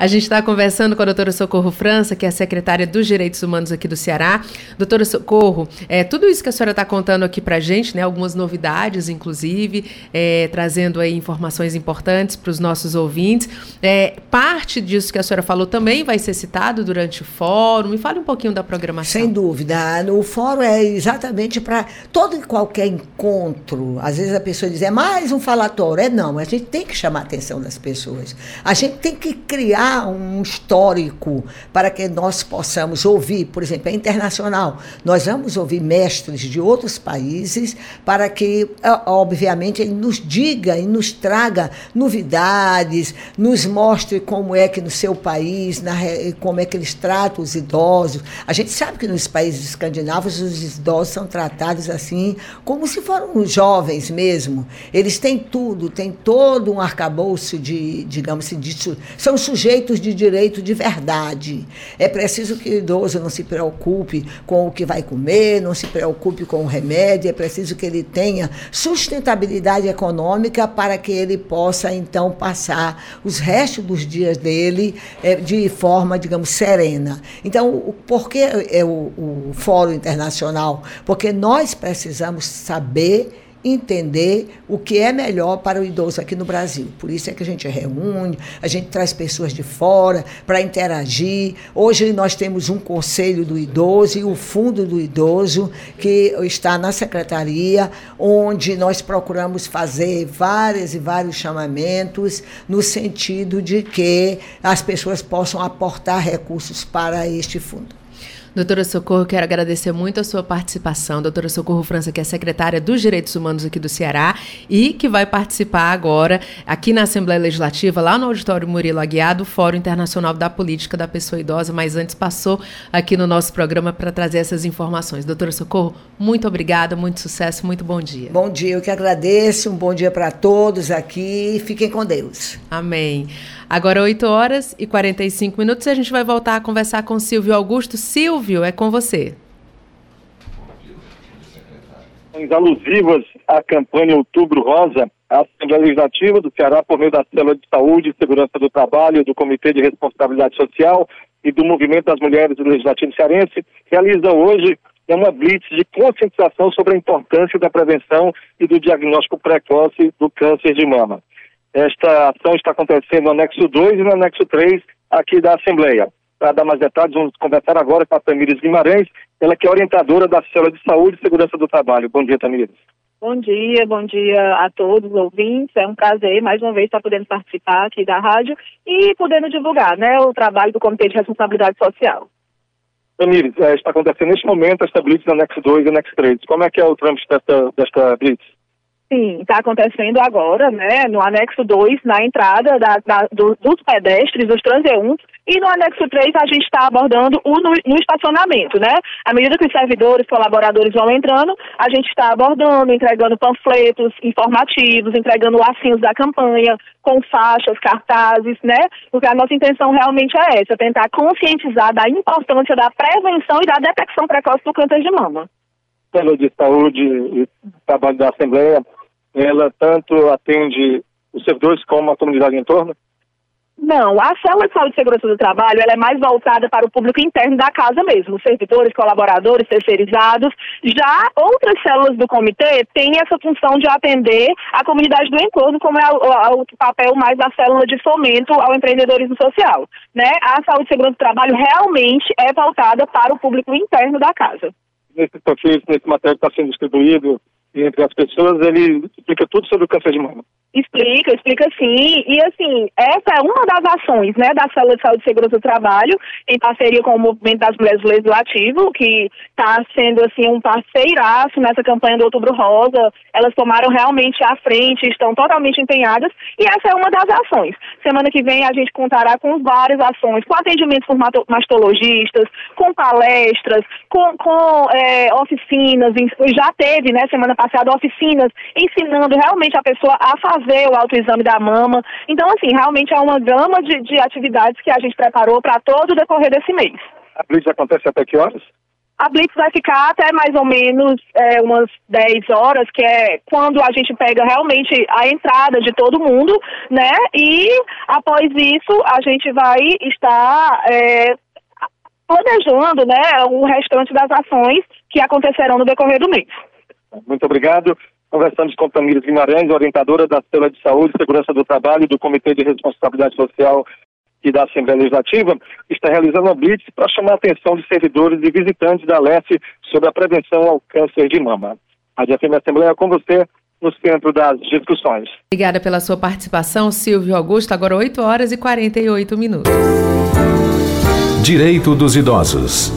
A gente está conversando com a doutora Socorro França, que é a secretária dos Direitos Humanos aqui do Ceará. Doutora Socorro, é, tudo isso que a senhora está contando aqui para a gente, né, algumas novidades, inclusive, é, trazendo aí informações importantes para os nossos ouvintes. É, parte disso que a senhora falou também vai ser citado durante o fórum. Me fale um pouquinho da programação. Sem dúvida. O fórum é exatamente para todo e qualquer encontro. Às vezes a pessoa diz, é mais um falatório. É não, a gente tem que chamar a atenção das pessoas. A gente tem que criar um histórico para que nós possamos ouvir, por exemplo, é internacional. Nós vamos ouvir mestres de outros países para que, obviamente, ele nos diga e nos traga novidades, nos mostre como é que no seu país, na, como é que eles tratam os idosos. A gente sabe que nos países escandinavos os idosos são tratados assim, como se foram jovens mesmo. Eles têm tudo, têm todo um arcabouço de, digamos assim, de, são sujeitos de direito de verdade. É preciso que o idoso não se preocupe com o que vai comer, não se preocupe com o remédio, é preciso que ele tenha sustentabilidade econômica para que ele possa, então, passar os restos dos dias dele é, de forma, digamos, serena. Então, por que é o, o Fórum Internacional? Porque nós precisamos saber entender o que é melhor para o idoso aqui no Brasil. Por isso é que a gente reúne, a gente traz pessoas de fora para interagir. Hoje nós temos um conselho do idoso e o fundo do idoso que está na secretaria, onde nós procuramos fazer vários e vários chamamentos no sentido de que as pessoas possam aportar recursos para este fundo. Doutora Socorro, quero agradecer muito a sua participação. Doutora Socorro França, que é secretária dos Direitos Humanos aqui do Ceará e que vai participar agora aqui na Assembleia Legislativa, lá no Auditório Murilo Aguiar, do Fórum Internacional da Política da Pessoa Idosa, mas antes passou aqui no nosso programa para trazer essas informações. Doutora Socorro, muito obrigada, muito sucesso, muito bom dia. Bom dia, eu que agradeço, um bom dia para todos aqui, fiquem com Deus. Amém. Agora 8 horas e 45 minutos e a gente vai voltar a conversar com Silvio Augusto. Silvio, é com você. Alusivas à campanha Outubro Rosa, a Assembleia Legislativa do Ceará, por meio da Célula de Saúde e Segurança do Trabalho, do Comitê de Responsabilidade Social e do Movimento das Mulheres do Legislativo Cearense, realiza hoje uma blitz de conscientização sobre a importância da prevenção e do diagnóstico precoce do câncer de mama. Esta ação está acontecendo no anexo 2 e no anexo 3 aqui da Assembleia. Para dar mais detalhes, vamos conversar agora com a Tamires Guimarães, ela que é orientadora da Célula de Saúde e Segurança do Trabalho. Bom dia, Tamires. Bom dia, bom dia a todos os ouvintes. É um prazer, mais uma vez, estar podendo participar aqui da rádio e podendo divulgar né, o trabalho do Comitê de Responsabilidade Social. Tamires, é, está acontecendo neste momento esta Blitz no anexo 2 e anexo 3. Como é que é o trâmite desta, desta Blitz? Sim, está acontecendo agora, né, no anexo 2, na entrada da, da, do, dos pedestres, dos transeuntes, e no anexo 3 a gente está abordando o no, no, estacionamento, né? À medida que os servidores, colaboradores vão entrando, a gente está abordando, entregando panfletos informativos, entregando lacinhos da campanha, com faixas, cartazes, né? Porque a nossa intenção realmente é essa, tentar conscientizar da importância da prevenção e da detecção precoce do câncer de mama. Pelo de saúde e trabalho da Assembleia, ela tanto atende os servidores como a comunidade em torno? Não, a célula de saúde e segurança do trabalho ela é mais voltada para o público interno da casa mesmo, servidores, colaboradores, terceirizados. Já outras células do comitê têm essa função de atender a comunidade do entorno, como é o, papel mais da célula de fomento ao empreendedorismo social. Né? A saúde e segurança do trabalho realmente é voltada para o público interno da casa. Nesse nesse material que está sendo distribuído, entre as pessoas, ele explica tudo sobre o câncer de mama. Explica, explica sim. E assim, essa é uma das ações né, da Célula de Saúde e Segurança do Trabalho, em parceria com o Movimento das Mulheres Legislativo, que está sendo assim um parceiraço nessa campanha do Outubro Rosa. Elas tomaram realmente a frente, estão totalmente empenhadas, e essa é uma das ações. Semana que vem a gente contará com várias ações, com atendimentos por mastologistas, com palestras, com, com é, oficinas, já teve, né, semana passada, oficinas ensinando realmente a pessoa a fazer o autoexame da mama. Então, assim, realmente é uma gama de, de atividades que a gente preparou para todo o decorrer desse mês. A Blitz acontece até que horas? A Blitz vai ficar até mais ou menos é, umas 10 horas, que é quando a gente pega realmente a entrada de todo mundo, né? E após isso, a gente vai estar é, planejando né, o restante das ações que acontecerão no decorrer do mês. Muito obrigado. Conversamos com Tamires Guimarães, orientadora da Célula de Saúde e Segurança do Trabalho do Comitê de Responsabilidade Social e da Assembleia Legislativa, está realizando uma blitz para chamar a atenção de servidores e visitantes da Leste sobre a prevenção ao câncer de mama. A DFM Assembleia com você, no centro das discussões. Obrigada pela sua participação, Silvio Augusto. Agora 8 horas e 48 minutos. Direito dos Idosos.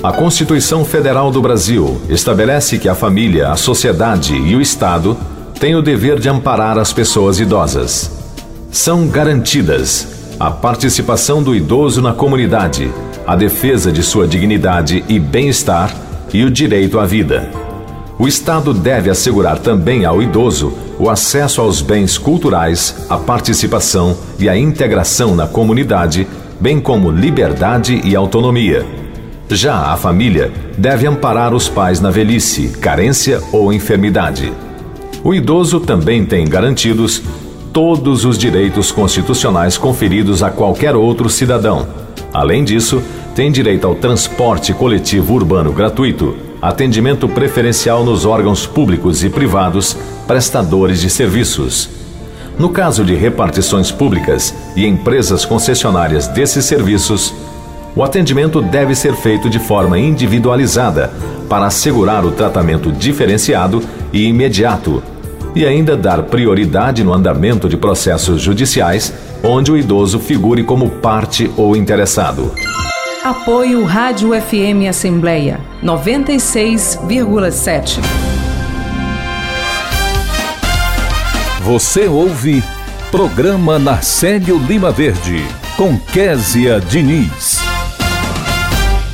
A Constituição Federal do Brasil estabelece que a família, a sociedade e o Estado têm o dever de amparar as pessoas idosas. São garantidas a participação do idoso na comunidade, a defesa de sua dignidade e bem-estar e o direito à vida. O Estado deve assegurar também ao idoso o acesso aos bens culturais, a participação e a integração na comunidade, bem como liberdade e autonomia já a família deve amparar os pais na velhice, carência ou enfermidade. O idoso também tem garantidos todos os direitos constitucionais conferidos a qualquer outro cidadão. Além disso, tem direito ao transporte coletivo urbano gratuito, atendimento preferencial nos órgãos públicos e privados prestadores de serviços. No caso de repartições públicas e empresas concessionárias desses serviços, o atendimento deve ser feito de forma individualizada para assegurar o tratamento diferenciado e imediato e ainda dar prioridade no andamento de processos judiciais onde o idoso figure como parte ou interessado. Apoio Rádio FM Assembleia 96,7. Você ouve Programa Narcélio Lima Verde com Késia Diniz.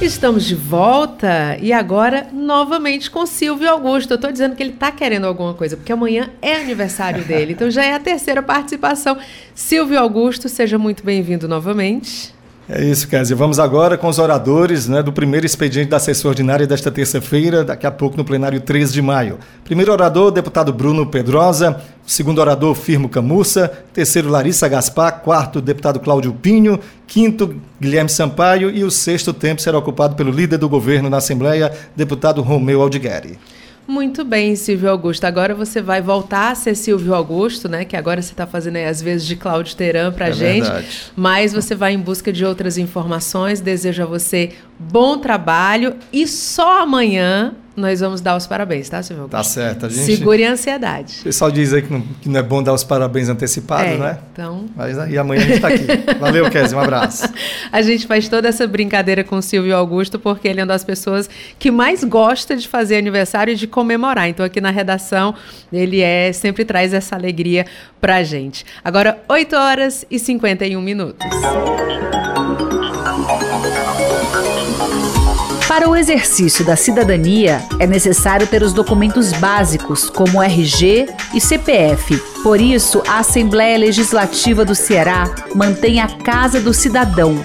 Estamos de volta e agora novamente com Silvio Augusto. Eu estou dizendo que ele está querendo alguma coisa, porque amanhã é aniversário dele. Então já é a terceira participação. Silvio Augusto, seja muito bem-vindo novamente. É isso, Kézia. Vamos agora com os oradores né, do primeiro expediente da sessão ordinária desta terça-feira, daqui a pouco no plenário 3 de maio. Primeiro orador, deputado Bruno Pedrosa. Segundo orador, Firmo Camussa. Terceiro, Larissa Gaspar. Quarto, deputado Cláudio Pinho. Quinto, Guilherme Sampaio. E o sexto tempo será ocupado pelo líder do governo na Assembleia, deputado Romeu Aldigueri. Muito bem, Silvio Augusto. Agora você vai voltar a ser Silvio Augusto, né? Que agora você está fazendo aí, às vezes de Cláudio Teran para é gente. Verdade. Mas você vai em busca de outras informações. Desejo a você bom trabalho e só amanhã nós vamos dar os parabéns, tá, Silvio? Tá certo. A gente... Segure a ansiedade. O pessoal diz aí que não, que não é bom dar os parabéns antecipados, é, né? Então... Mas aí amanhã a gente está aqui. Valeu, Kézia, um abraço. a gente faz toda essa brincadeira com o Silvio Augusto porque ele é uma das pessoas que mais gosta de fazer aniversário e de comemorar. Então aqui na redação ele é sempre traz essa alegria pra gente. Agora 8 horas e 51 minutos. Para o exercício da cidadania, é necessário ter os documentos básicos, como RG e CPF. Por isso, a Assembleia Legislativa do Ceará mantém a Casa do Cidadão.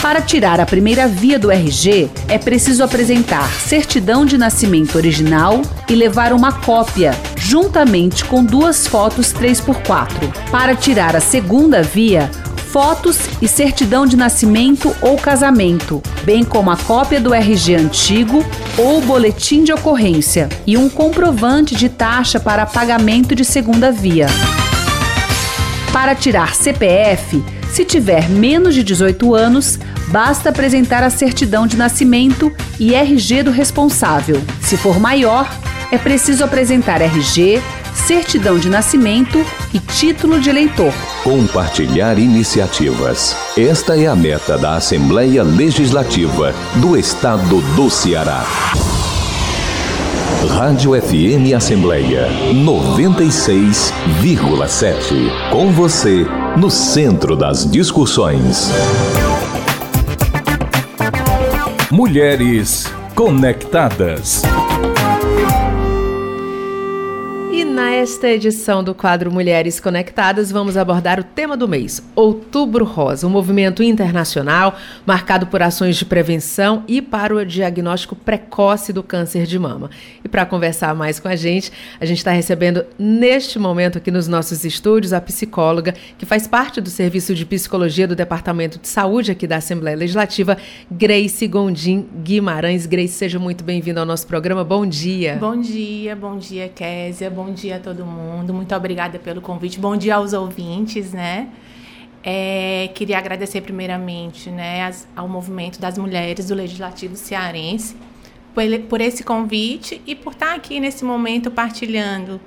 Para tirar a primeira via do RG, é preciso apresentar certidão de nascimento original e levar uma cópia, juntamente com duas fotos 3x4. Para tirar a segunda via, fotos e certidão de nascimento ou casamento, bem como a cópia do RG antigo ou boletim de ocorrência e um comprovante de taxa para pagamento de segunda via. Para tirar CPF, se tiver menos de 18 anos, basta apresentar a certidão de nascimento e RG do responsável. Se for maior, é preciso apresentar RG, certidão de nascimento e título de eleitor. Compartilhar iniciativas. Esta é a meta da Assembleia Legislativa do Estado do Ceará. Rádio FM Assembleia 96,7. Com você, no centro das discussões. Mulheres conectadas. Nesta edição do quadro Mulheres Conectadas, vamos abordar o tema do mês, Outubro Rosa, um movimento internacional marcado por ações de prevenção e para o diagnóstico precoce do câncer de mama. E para conversar mais com a gente, a gente está recebendo neste momento aqui nos nossos estúdios a psicóloga que faz parte do Serviço de Psicologia do Departamento de Saúde aqui da Assembleia Legislativa, Grace Gondim Guimarães. Grace, seja muito bem-vinda ao nosso programa. Bom dia. Bom dia, bom dia, Késia. Bom dia dia a todo mundo. Muito obrigada pelo convite. Bom dia aos ouvintes, né? É, queria agradecer primeiramente né, as, ao movimento das mulheres do Legislativo Cearense por, por esse convite e por estar aqui nesse momento partilhando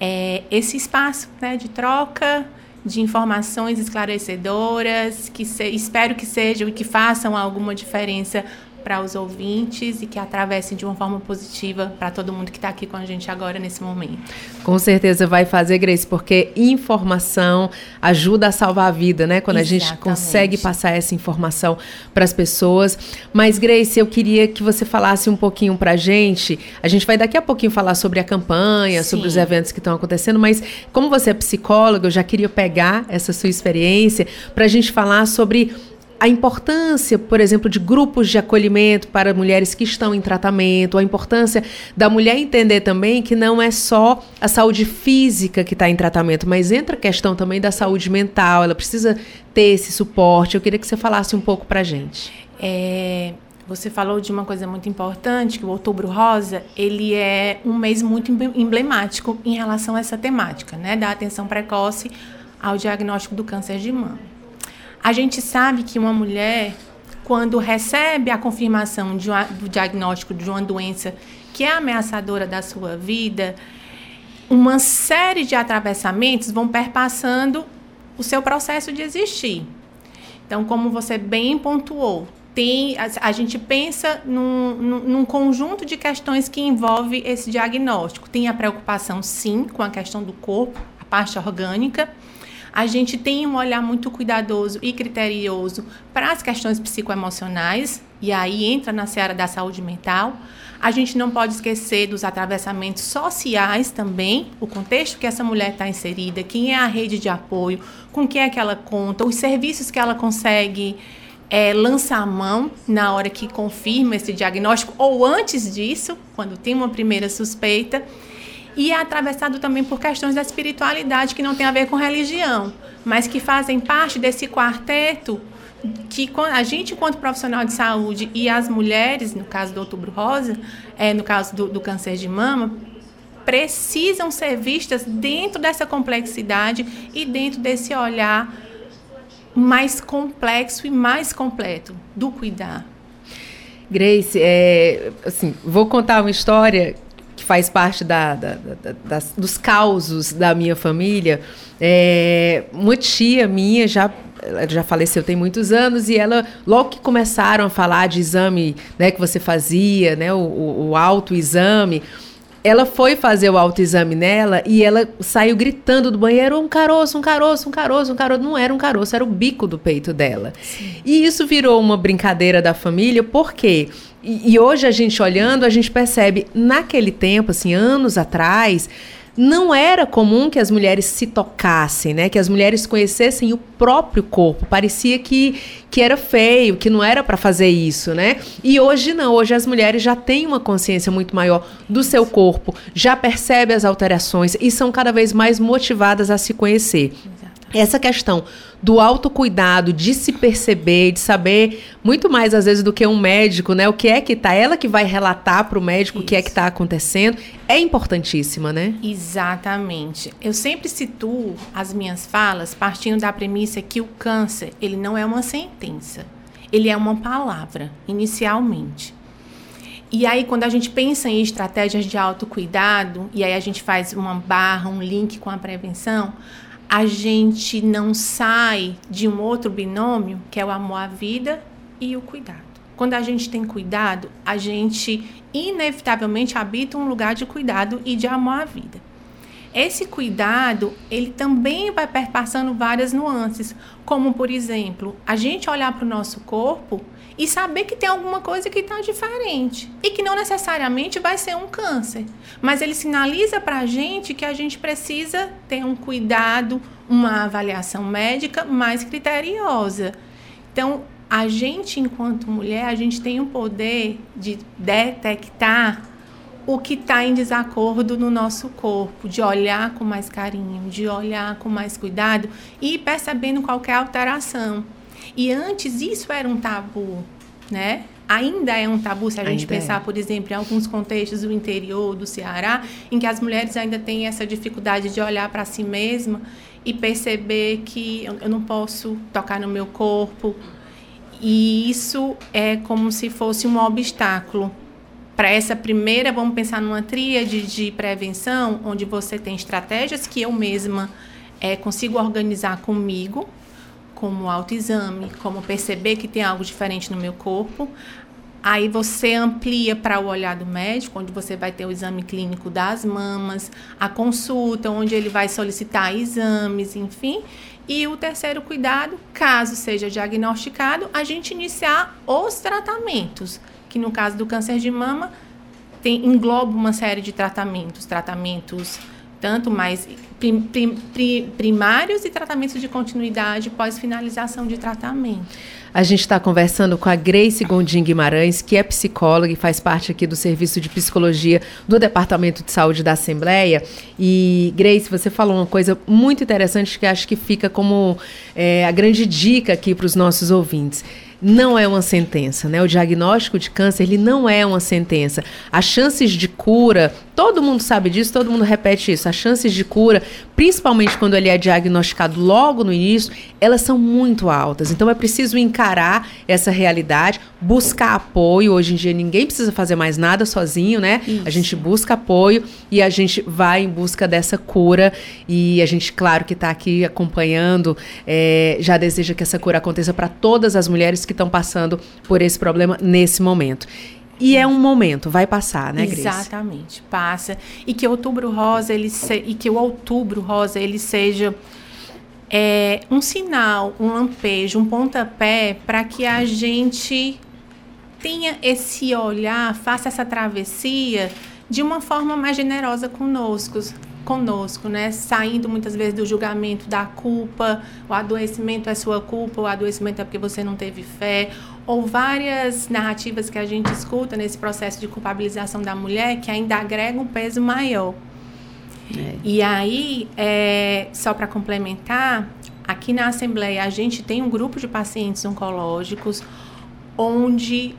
é, esse espaço né, de troca de informações esclarecedoras, que se, espero que sejam e que façam alguma diferença para os ouvintes e que atravessem de uma forma positiva para todo mundo que está aqui com a gente agora nesse momento. Com certeza vai fazer, Grace, porque informação ajuda a salvar a vida, né? Quando Exatamente. a gente consegue passar essa informação para as pessoas. Mas, Grace, eu queria que você falasse um pouquinho para a gente. A gente vai daqui a pouquinho falar sobre a campanha, Sim. sobre os eventos que estão acontecendo, mas como você é psicóloga, eu já queria pegar essa sua experiência para a gente falar sobre a importância, por exemplo, de grupos de acolhimento para mulheres que estão em tratamento, a importância da mulher entender também que não é só a saúde física que está em tratamento, mas entra a questão também da saúde mental, ela precisa ter esse suporte. Eu queria que você falasse um pouco para a gente. É, você falou de uma coisa muito importante, que o Outubro Rosa, ele é um mês muito emblemático em relação a essa temática, né, da atenção precoce ao diagnóstico do câncer de mama. A gente sabe que uma mulher, quando recebe a confirmação de uma, do diagnóstico de uma doença que é ameaçadora da sua vida, uma série de atravessamentos vão perpassando o seu processo de existir. Então, como você bem pontuou, tem, a, a gente pensa num, num, num, conjunto de questões que envolve esse diagnóstico. Tem a preocupação, sim, com a questão do corpo, a parte orgânica, a gente tem um olhar muito cuidadoso e criterioso para as questões psicoemocionais, e aí entra na seara da saúde mental. A gente não pode esquecer dos atravessamentos sociais também, o contexto que essa mulher está inserida, quem é a rede de apoio, com quem é que ela conta, os serviços que ela consegue é, lançar a mão na hora que confirma esse diagnóstico, ou antes disso, quando tem uma primeira suspeita e é atravessado também por questões da espiritualidade que não tem a ver com religião, mas que fazem parte desse quarteto que a gente, enquanto profissional de saúde, e as mulheres, no caso do Outubro Rosa, é, no caso do, do câncer de mama, precisam ser vistas dentro dessa complexidade e dentro desse olhar mais complexo e mais completo do cuidar. Grace, é, assim, vou contar uma história que faz parte da, da, da, das, dos causos da minha família, é, uma tia minha já já faleceu tem muitos anos e ela logo que começaram a falar de exame né que você fazia né o, o, autoexame ela foi fazer o autoexame nela e ela saiu gritando do banheiro: um caroço, um caroço, um caroço, um caroço. Não era um caroço, era o bico do peito dela. Sim. E isso virou uma brincadeira da família, porque e, e hoje a gente olhando, a gente percebe, naquele tempo, assim, anos atrás, não era comum que as mulheres se tocassem, né? Que as mulheres conhecessem o próprio corpo. Parecia que, que era feio, que não era para fazer isso, né? E hoje não. Hoje as mulheres já têm uma consciência muito maior do seu corpo, já percebem as alterações e são cada vez mais motivadas a se conhecer. Essa questão do autocuidado, de se perceber, de saber muito mais às vezes do que um médico, né? O que é que tá, ela que vai relatar para o médico Isso. o que é que está acontecendo, é importantíssima, né? Exatamente. Eu sempre situo as minhas falas partindo da premissa que o câncer, ele não é uma sentença. Ele é uma palavra, inicialmente. E aí, quando a gente pensa em estratégias de autocuidado, e aí a gente faz uma barra, um link com a prevenção, a gente não sai de um outro binômio, que é o amor à vida e o cuidado. Quando a gente tem cuidado, a gente inevitavelmente habita um lugar de cuidado e de amor à vida. Esse cuidado, ele também vai perpassando várias nuances, como por exemplo, a gente olhar para o nosso corpo e saber que tem alguma coisa que está diferente e que não necessariamente vai ser um câncer, mas ele sinaliza para a gente que a gente precisa ter um cuidado, uma avaliação médica mais criteriosa. Então, a gente, enquanto mulher, a gente tem o poder de detectar o que está em desacordo no nosso corpo, de olhar com mais carinho, de olhar com mais cuidado e ir percebendo qualquer alteração. E antes isso era um tabu, né? Ainda é um tabu se a gente ainda pensar, é. por exemplo, em alguns contextos do interior do Ceará, em que as mulheres ainda têm essa dificuldade de olhar para si mesma e perceber que eu não posso tocar no meu corpo. E isso é como se fosse um obstáculo para essa primeira, vamos pensar numa tríade de prevenção, onde você tem estratégias que eu mesma é, consigo organizar comigo, como autoexame, como perceber que tem algo diferente no meu corpo. Aí você amplia para o olhar do médico, onde você vai ter o exame clínico das mamas, a consulta, onde ele vai solicitar exames, enfim. E o terceiro cuidado, caso seja diagnosticado, a gente iniciar os tratamentos, que no caso do câncer de mama tem, engloba uma série de tratamentos, tratamentos tanto mais prim, prim, prim, primários e tratamentos de continuidade pós finalização de tratamento. A gente está conversando com a Grace Gondim Guimarães, que é psicóloga e faz parte aqui do Serviço de Psicologia do Departamento de Saúde da Assembleia. E, Grace, você falou uma coisa muito interessante que acho que fica como é, a grande dica aqui para os nossos ouvintes não é uma sentença, né? O diagnóstico de câncer, ele não é uma sentença. As chances de cura, todo mundo sabe disso, todo mundo repete isso. As chances de cura, principalmente quando ele é diagnosticado logo no início, elas são muito altas. Então é preciso encarar essa realidade, buscar apoio. Hoje em dia ninguém precisa fazer mais nada sozinho, né? Isso. A gente busca apoio e a gente vai em busca dessa cura. E a gente, claro, que está aqui acompanhando, é, já deseja que essa cura aconteça para todas as mulheres que estão passando por esse problema nesse momento. E é um momento, vai passar, né, Grace? Exatamente, passa. E que outubro rosa ele se, e que o outubro rosa ele seja é, um sinal, um lampejo, um pontapé para que a gente tenha esse olhar, faça essa travessia de uma forma mais generosa conosco, conosco, né? Saindo muitas vezes do julgamento da culpa, o adoecimento é sua culpa, o adoecimento é porque você não teve fé, ou várias narrativas que a gente escuta nesse processo de culpabilização da mulher que ainda agrega um peso maior. É. E aí, é, só para complementar, aqui na Assembleia a gente tem um grupo de pacientes oncológicos onde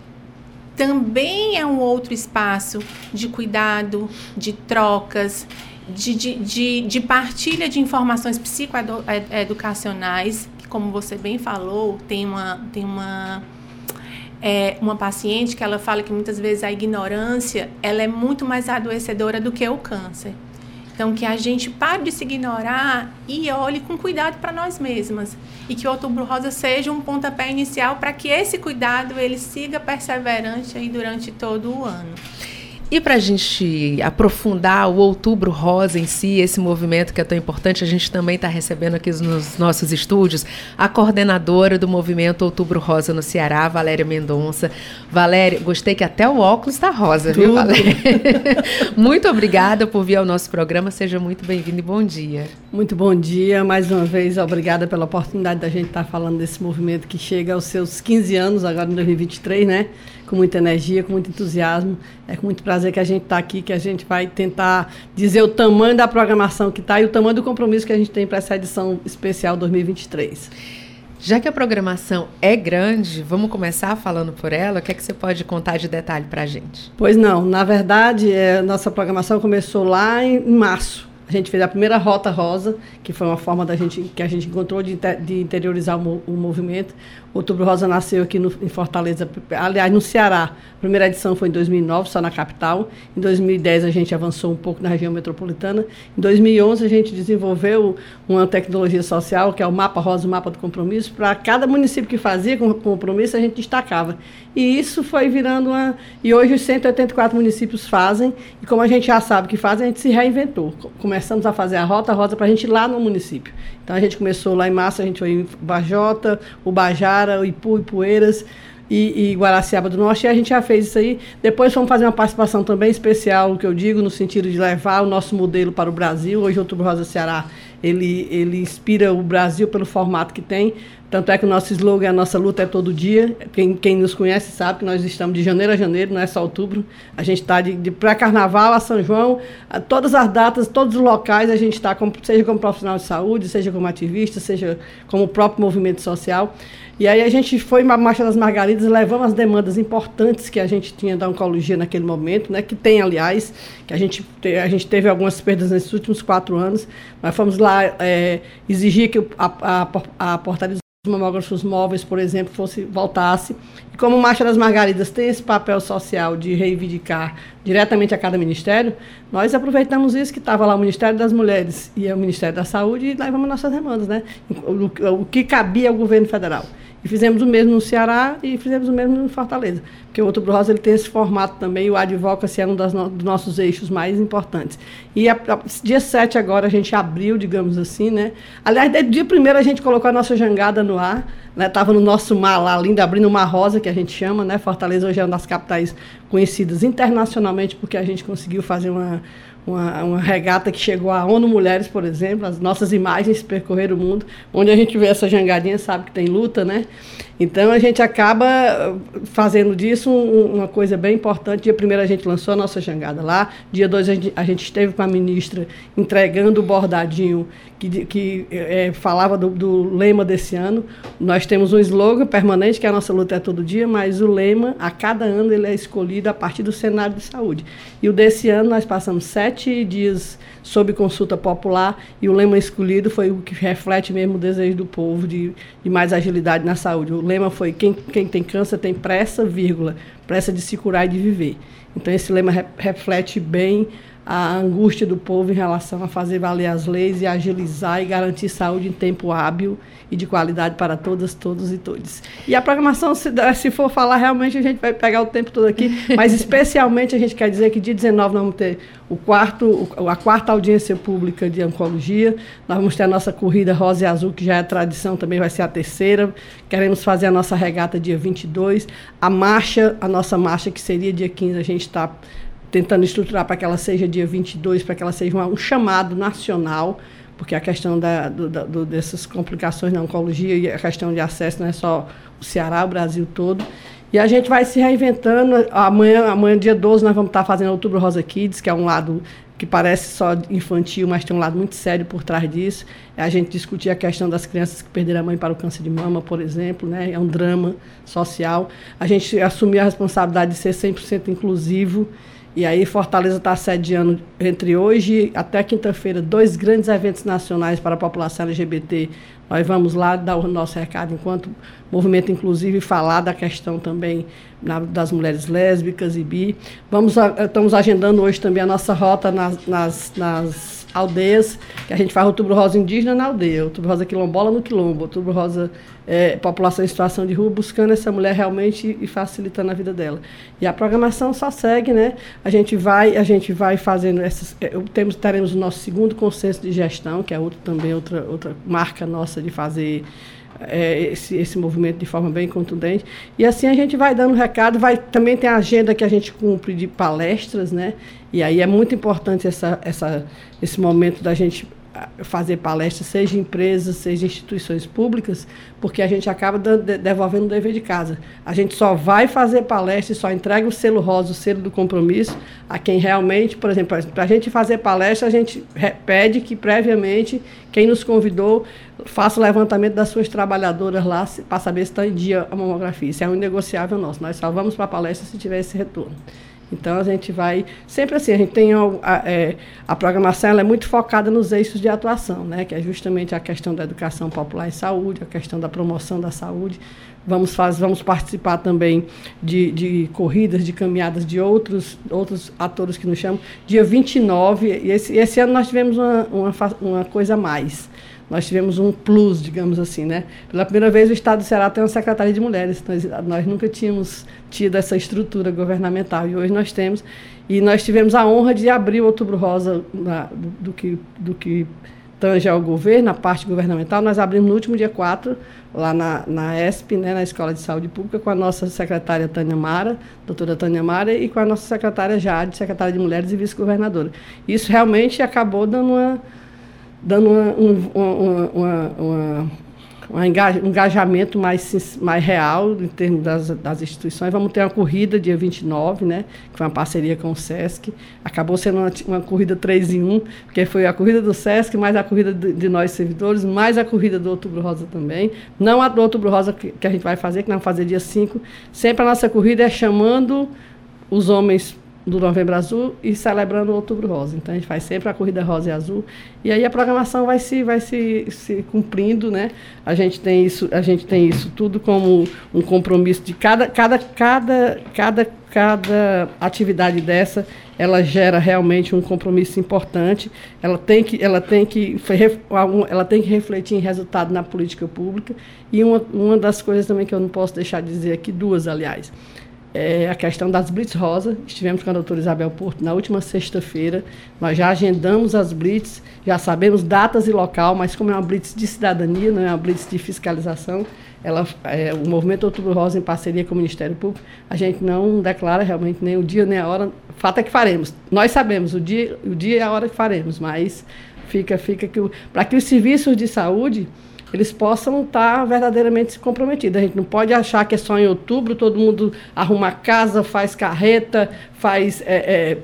também é um outro espaço de cuidado, de trocas, de, de, de, de partilha de informações psicoeducacionais, que, como você bem falou, tem uma, tem uma, é, uma paciente que ela fala que muitas vezes a ignorância ela é muito mais adoecedora do que o câncer. Então, que a gente pare de se ignorar e olhe com cuidado para nós mesmas. E que o Outubro Rosa seja um pontapé inicial para que esse cuidado ele siga perseverante aí durante todo o ano. E para a gente aprofundar o Outubro Rosa em si, esse movimento que é tão importante, a gente também está recebendo aqui nos nossos estúdios a coordenadora do movimento Outubro Rosa no Ceará, Valéria Mendonça. Valéria, gostei que até o óculos está rosa, Tudo. viu, Valéria? muito obrigada por vir ao nosso programa, seja muito bem-vindo e bom dia. Muito bom dia, mais uma vez, obrigada pela oportunidade da gente estar tá falando desse movimento que chega aos seus 15 anos, agora em 2023, né? com muita energia, com muito entusiasmo. É com muito prazer que a gente está aqui, que a gente vai tentar dizer o tamanho da programação que está e o tamanho do compromisso que a gente tem para essa edição especial 2023. Já que a programação é grande, vamos começar falando por ela. O que é que você pode contar de detalhe para a gente? Pois não, na verdade, é, nossa programação começou lá em março. A gente fez a primeira Rota Rosa, que foi uma forma da gente, que a gente encontrou de, de interiorizar o, o movimento. Outubro Rosa nasceu aqui no, em Fortaleza, aliás, no Ceará. A primeira edição foi em 2009, só na capital. Em 2010 a gente avançou um pouco na região metropolitana. Em 2011 a gente desenvolveu uma tecnologia social, que é o Mapa Rosa, o Mapa do Compromisso. Para cada município que fazia com compromisso, a gente destacava. E isso foi virando uma... E hoje os 184 municípios fazem. E como a gente já sabe que fazem, a gente se reinventou. Começamos a fazer a Rota Rosa para a gente ir lá no município. Então a gente começou lá em março, a gente foi em Bajota, o Bajara, o Ipu, Ipueiras e, e Guaraciaba do Norte, e a gente já fez isso aí. Depois fomos fazer uma participação também especial, o que eu digo, no sentido de levar o nosso modelo para o Brasil. Hoje, Outubro Rosa Ceará, ele, ele inspira o Brasil pelo formato que tem. Tanto é que o nosso slogan, a nossa luta é todo dia. Quem, quem nos conhece sabe que nós estamos de janeiro a janeiro, não é só outubro. A gente está de, de pré-carnaval a São João, a todas as datas, todos os locais, a gente está, seja como profissional de saúde, seja como ativista, seja como próprio movimento social. E aí a gente foi para a Marcha das Margaridas, levamos as demandas importantes que a gente tinha da oncologia naquele momento, né, que tem, aliás, que a gente, a gente teve algumas perdas nesses últimos quatro anos. Nós fomos lá é, exigir que a, a, a portaria mamógrafos móveis, por exemplo, fosse voltasse. E como Marcha das Margaridas tem esse papel social de reivindicar diretamente a cada ministério, nós aproveitamos isso que estava lá o Ministério das Mulheres e o Ministério da Saúde e levamos nossas demandas, né? O, o que cabia ao governo federal. E fizemos o mesmo no Ceará e fizemos o mesmo no Fortaleza. Porque o Outubro Rosa ele tem esse formato também, o advocacy é um das no, dos nossos eixos mais importantes. E a, a, dia 7 agora a gente abriu, digamos assim, né? Aliás, dia primeiro a gente colocou a nossa jangada no ar, né? Tava no nosso mar lá, lindo, abrindo uma rosa, que a gente chama, né? Fortaleza hoje é uma das capitais conhecidas internacionalmente, porque a gente conseguiu fazer uma uma, uma, regata que chegou à ONU Mulheres, por exemplo, as nossas imagens percorreram o mundo, onde a gente vê essa jangadinha, sabe que tem luta, né? Então a gente acaba uh, fazendo disso uma coisa bem importante. Dia primeiro a gente lançou a nossa jangada lá, dia dois a gente, a gente esteve com a ministra entregando o bordadinho que, que é, falava do, do, lema desse ano. Nós temos um slogan permanente, que é a nossa luta é todo dia, mas o lema, a cada ano, ele é escolhido a partir do cenário de saúde. E o desse ano nós passamos sete dias sob consulta popular e o lema escolhido foi o que reflete mesmo o desejo do povo de, de mais agilidade na saúde. O lema foi quem, quem tem câncer tem pressa, vírgula, pressa de se curar e de viver. Então esse lema re, reflete bem a angústia do povo em relação a fazer valer as leis e agilizar e garantir saúde em tempo hábil e de qualidade para todas, todos e todos. E a programação, se, se for falar, realmente a gente vai pegar o tempo todo aqui, mas especialmente a gente quer dizer que dia 19 nós vamos ter o quarto, a quarta audiência pública de oncologia, nós vamos ter a nossa corrida rosa e azul, que já é tradição, também vai ser a terceira, queremos fazer a nossa regata dia 22, a marcha, a nossa marcha que seria dia 15, a gente está tentando estruturar para que ela seja dia 22, para que ela seja um chamado nacional, porque a questão da, do, do, dessas complicações na oncologia e a questão de acesso não é só o Ceará, o Brasil todo. E a gente vai se reinventando. Amanhã, amanhã dia 12, nós vamos estar fazendo Outubro Rosa Kids, que é um lado que parece só infantil, mas tem um lado muito sério por trás disso. É a gente discutir a questão das crianças que perderam a mãe para o câncer de mama, por exemplo, né? é um drama social. A gente assumir a responsabilidade de ser 100% inclusivo e aí Fortaleza está sediando entre hoje até quinta-feira dois grandes eventos nacionais para a população LGBT. Nós vamos lá dar o nosso recado enquanto movimento inclusive falar da questão também na, das mulheres lésbicas e bi. Vamos estamos agendando hoje também a nossa rota nas, nas, nas aldeias, que a gente faz outubro rosa indígena na aldeia, outubro rosa quilombola no quilombo, outubro rosa é, população em situação de rua, buscando essa mulher realmente e facilitando a vida dela. E a programação só segue, né? A gente vai, a gente vai fazendo essas. É, temos, teremos o nosso segundo consenso de gestão, que é outro, também outra, outra marca nossa de fazer é, esse, esse movimento de forma bem contundente. E assim a gente vai dando recado, vai também tem a agenda que a gente cumpre de palestras, né? E aí é muito importante essa, essa, esse momento da gente fazer palestras, seja empresas, seja instituições públicas, porque a gente acaba devolvendo o dever de casa. A gente só vai fazer palestra e só entrega o selo rosa, o selo do compromisso, a quem realmente, por exemplo, para a gente fazer palestra, a gente pede que previamente quem nos convidou faça o levantamento das suas trabalhadoras lá para saber se está em dia a mamografia. Isso é um negociável nosso. Nós só vamos para a palestra se tiver esse retorno. Então a gente vai sempre assim, a gente tem a, é, a programação ela é muito focada nos eixos de atuação, né, que é justamente a questão da educação popular em saúde, a questão da promoção da saúde. Vamos, faz, vamos participar também de, de corridas, de caminhadas de outros, outros atores que nos chamam. Dia 29, e esse, esse ano nós tivemos uma, uma, uma coisa a mais nós tivemos um plus, digamos assim, né? Pela primeira vez o Estado do Ceará tem uma secretaria de mulheres. Nós, nós nunca tínhamos tido essa estrutura governamental e hoje nós temos. E nós tivemos a honra de abrir o Outubro Rosa na, do, do, que, do que tange ao governo, a parte governamental. Nós abrimos no último dia 4, lá na, na ESP, né, na Escola de Saúde Pública, com a nossa secretária Tânia Mara, doutora Tânia Mara, e com a nossa secretária Jade, secretária de Mulheres e vice-governadora. Isso realmente acabou dando uma dando uma, uma, uma, uma um engajamento mais, mais real em termos das, das instituições. Vamos ter uma corrida dia 29, né, que foi uma parceria com o SESC. Acabou sendo uma, uma corrida 3 em 1, porque foi a corrida do SESC, mais a corrida de, de, nós servidores, mais a corrida do Outubro Rosa também. Não a do Outubro Rosa que, que a gente vai fazer, que nós vamos fazer dia 5. Sempre a nossa corrida é chamando os homens do Novembro Azul e celebrando o Outubro Rosa. Então a gente faz sempre a corrida rosa e azul. E aí a programação vai se vai se, se cumprindo, né? A gente tem isso, a gente tem isso tudo como um compromisso de cada cada cada cada cada atividade dessa, ela gera realmente um compromisso importante. Ela tem que ela tem que ela tem que refletir em resultado na política pública. E uma, uma das coisas também que eu não posso deixar de dizer aqui, duas, aliás, é a questão das Blitz Rosa. Estivemos com a doutora Isabel Porto na última sexta-feira. Nós já agendamos as Blitz, já sabemos datas e local, mas como é uma Blitz de cidadania, não é uma Blitz de fiscalização, ela, é, o Movimento Outubro Rosa, em parceria com o Ministério Público, a gente não declara realmente nem o dia nem a hora. Fato é que faremos. Nós sabemos o dia, o dia e a hora que faremos, mas fica, fica que para que os serviços de saúde eles possam estar verdadeiramente comprometidos. A gente não pode achar que é só em outubro, todo mundo arruma casa, faz carreta, faz, é, é,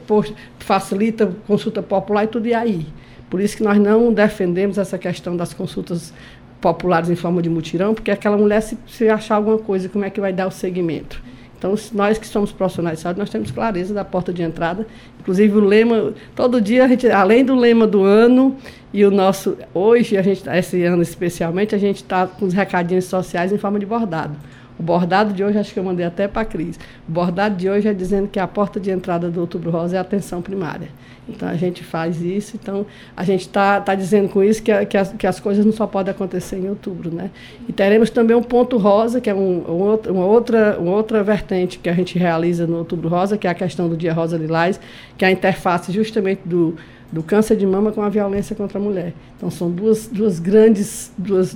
facilita consulta popular e tudo e aí. Por isso que nós não defendemos essa questão das consultas populares em forma de mutirão, porque aquela mulher, se, se achar alguma coisa, como é que vai dar o segmento? Então, nós que somos profissionais de saúde, nós temos clareza da porta de entrada. Inclusive, o lema, todo dia, a gente, além do lema do ano, e o nosso, hoje, a gente, esse ano especialmente, a gente está com os recadinhos sociais em forma de bordado. O bordado de hoje, acho que eu mandei até para a Cris. O bordado de hoje é dizendo que a porta de entrada do Outubro Rosa é a atenção primária. Então a gente faz isso, então a gente está tá dizendo com isso que, que, as, que as coisas não só podem acontecer em outubro. Né? E teremos também um ponto rosa, que é um, um, uma, outra, uma outra vertente que a gente realiza no Outubro Rosa, que é a questão do Dia Rosa Lilás, que é a interface justamente do, do câncer de mama com a violência contra a mulher. Então são duas, duas grandes. Duas,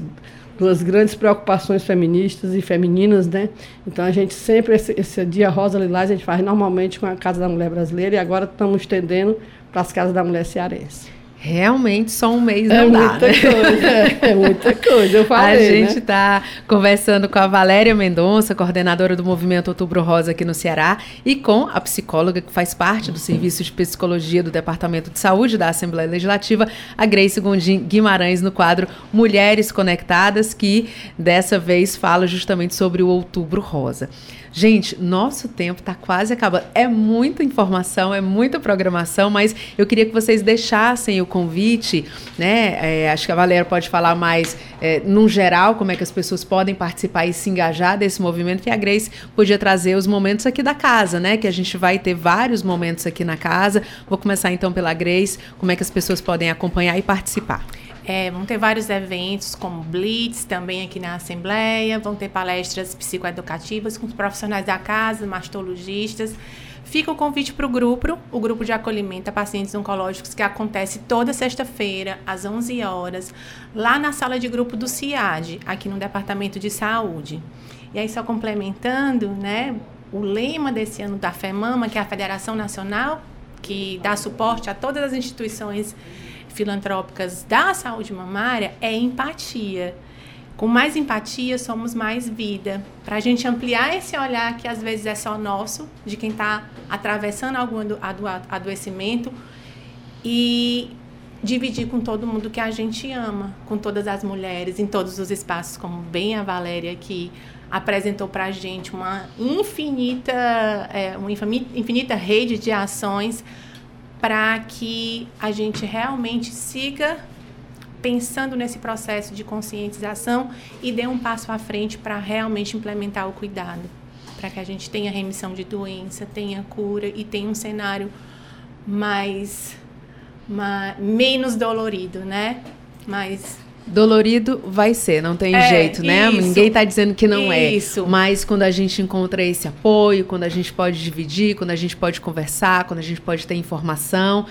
duas grandes preocupações feministas e femininas, né? Então a gente sempre esse, esse dia Rosa Lilás a gente faz normalmente com a Casa da Mulher Brasileira e agora estamos estendendo para as casas da mulher cearense. Realmente só um mês é não dá, muita né? coisa, é, é muita coisa, eu falei, A gente né? está conversando com a Valéria Mendonça, coordenadora do Movimento Outubro Rosa aqui no Ceará, e com a psicóloga que faz parte do Serviço de Psicologia do Departamento de Saúde da Assembleia Legislativa, a Grace Gondim Guimarães, no quadro Mulheres Conectadas, que dessa vez fala justamente sobre o Outubro Rosa. Gente, nosso tempo está quase acabando. É muita informação, é muita programação, mas eu queria que vocês deixassem o convite, né? É, acho que a Valéria pode falar mais, é, num geral, como é que as pessoas podem participar e se engajar desse movimento, e a Grace podia trazer os momentos aqui da casa, né? Que a gente vai ter vários momentos aqui na casa. Vou começar então pela Grace, como é que as pessoas podem acompanhar e participar. É, vão ter vários eventos, como Blitz, também aqui na Assembleia, vão ter palestras psicoeducativas com os profissionais da casa, mastologistas. Fica o convite para o grupo, o grupo de acolhimento a pacientes oncológicos, que acontece toda sexta-feira, às 11 horas, lá na sala de grupo do CIAD, aqui no Departamento de Saúde. E aí, só complementando, né, o lema desse ano da FEMAMA, que é a Federação Nacional, que dá suporte a todas as instituições filantrópicas da saúde mamária é empatia. Com mais empatia, somos mais vida. Para a gente ampliar esse olhar que às vezes é só nosso, de quem está atravessando algum adoecimento, e dividir com todo mundo que a gente ama, com todas as mulheres, em todos os espaços, como bem a Valéria aqui apresentou para a gente uma infinita, é, uma infinita rede de ações para que a gente realmente siga pensando nesse processo de conscientização e dê um passo à frente para realmente implementar o cuidado, para que a gente tenha remissão de doença, tenha cura e tenha um cenário mais, mais menos dolorido, né? Mais Dolorido vai ser, não tem É, jeito, né? isso. Ninguém está dizendo que não Isso. é. Mas quando a gente encontra esse apoio, quando a gente pode dividir, quando a gente pode conversar, quando a gente pode ter informação,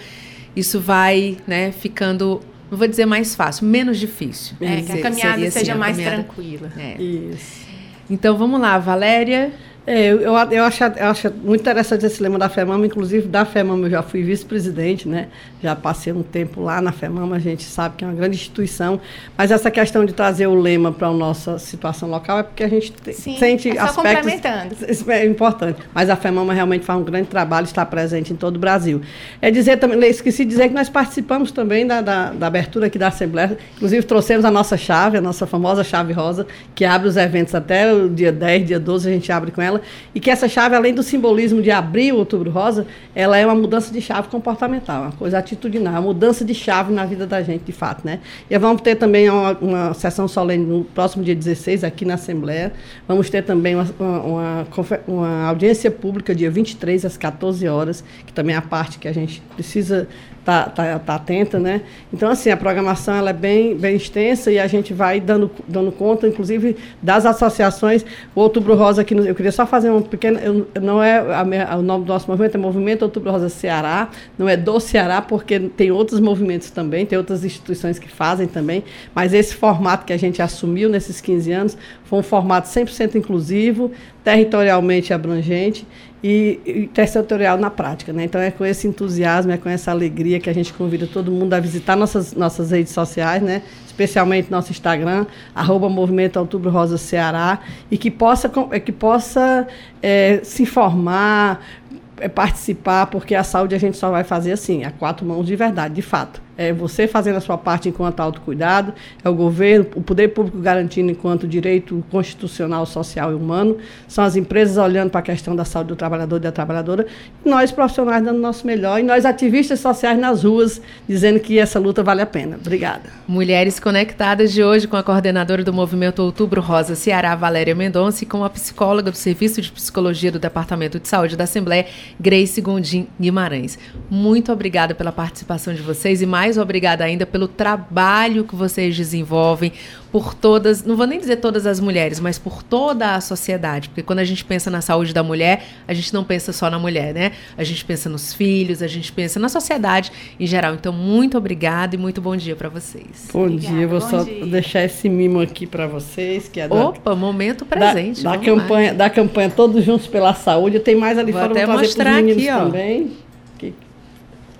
isso vai, né, ficando, não vou dizer mais fácil, menos difícil. É, que a caminhada seria, seja a mais caminhada- tranquila. É. Isso. Então vamos lá, Valéria. É, eu, eu, eu, acho, eu acho muito interessante esse lema da FEMAMA, inclusive da FEMAMA eu já fui vice-presidente, né? Já passei um tempo lá na FEMAMA, a gente sabe que é uma grande instituição, mas essa questão de trazer o lema para a nossa situação local é porque a gente te- Sim, sente é só aspectos... complementando. Isso é importante, mas a FEMAMA realmente faz um grande trabalho, está presente em todo o Brasil. É dizer também, esqueci de dizer que nós participamos também da, da, da abertura aqui da Assembleia, inclusive trouxemos a nossa chave, a nossa famosa chave rosa, que abre os eventos até o dia 10, dia 12, a gente abre com ela, e que essa chave, além do simbolismo de abrir o Outubro Rosa, ela é uma mudança de chave comportamental, uma coisa atitudinal, uma mudança de chave na vida da gente, de fato, né? E vamos ter também uma, uma sessão solene no próximo dia 16, aqui na Assembleia, vamos ter também uma, uma, uma audiência pública, dia 23, às 14 horas, que também é a parte que a gente precisa tá, tá, tá atenta, né? Então, assim, a programação ela é bem, bem extensa e a gente vai dando, dando conta, inclusive, das associações. O Outubro Rosa aqui, eu queria só fazer um pequeno, eu, não é a, o nome do nosso movimento, é Movimento Outubro Rosa Ceará, não é do Ceará, porque tem outros movimentos também, tem outras instituições que fazem também, mas esse formato que a gente assumiu nesses 15 anos foi um formato 100% inclusivo, territorialmente abrangente e, territorial na prática. Né? Então é com esse entusiasmo, é com essa alegria que a gente convida todo mundo a visitar nossas, nossas redes sociais, né? especialmente nosso Instagram, arroba Movimento Outubro Rosa Ceará, e que possa, que possa é, se informar, é, participar, porque a saúde a gente só vai fazer assim, a quatro mãos de verdade, de fato é você fazendo a sua parte enquanto autocuidado, é o governo, o poder público garantindo enquanto direito constitucional, social e humano, são as empresas olhando para a questão da saúde do trabalhador e da trabalhadora, nós profissionais dando o nosso melhor, e nós ativistas sociais nas ruas, dizendo que essa luta vale a pena. Obrigada. Mulheres Conectadas de hoje com a coordenadora do Movimento Outubro Rosa Ceará, Valéria Mendonça, e com a psicóloga do Serviço de Psicologia do Departamento de Saúde da Assembleia, Grace Gondim Guimarães. Muito obrigada pela participação de vocês e mais mais obrigada ainda pelo trabalho que vocês desenvolvem, por todas, não vou nem dizer todas as mulheres, mas por toda a sociedade. Porque quando a gente pensa na saúde da mulher, a gente não pensa só na mulher, né? A gente pensa nos filhos, a gente pensa na sociedade em geral. Então, muito obrigada e muito bom dia para vocês. Bom Obrigada, dia, vou só dia. deixar esse mimo aqui para vocês, que é da, Opa, momento presente. Da, da campanha, da campanha Todos Juntos pela Saúde. Tem mais ali vou fora, até vou mostrar aqui, ó. também.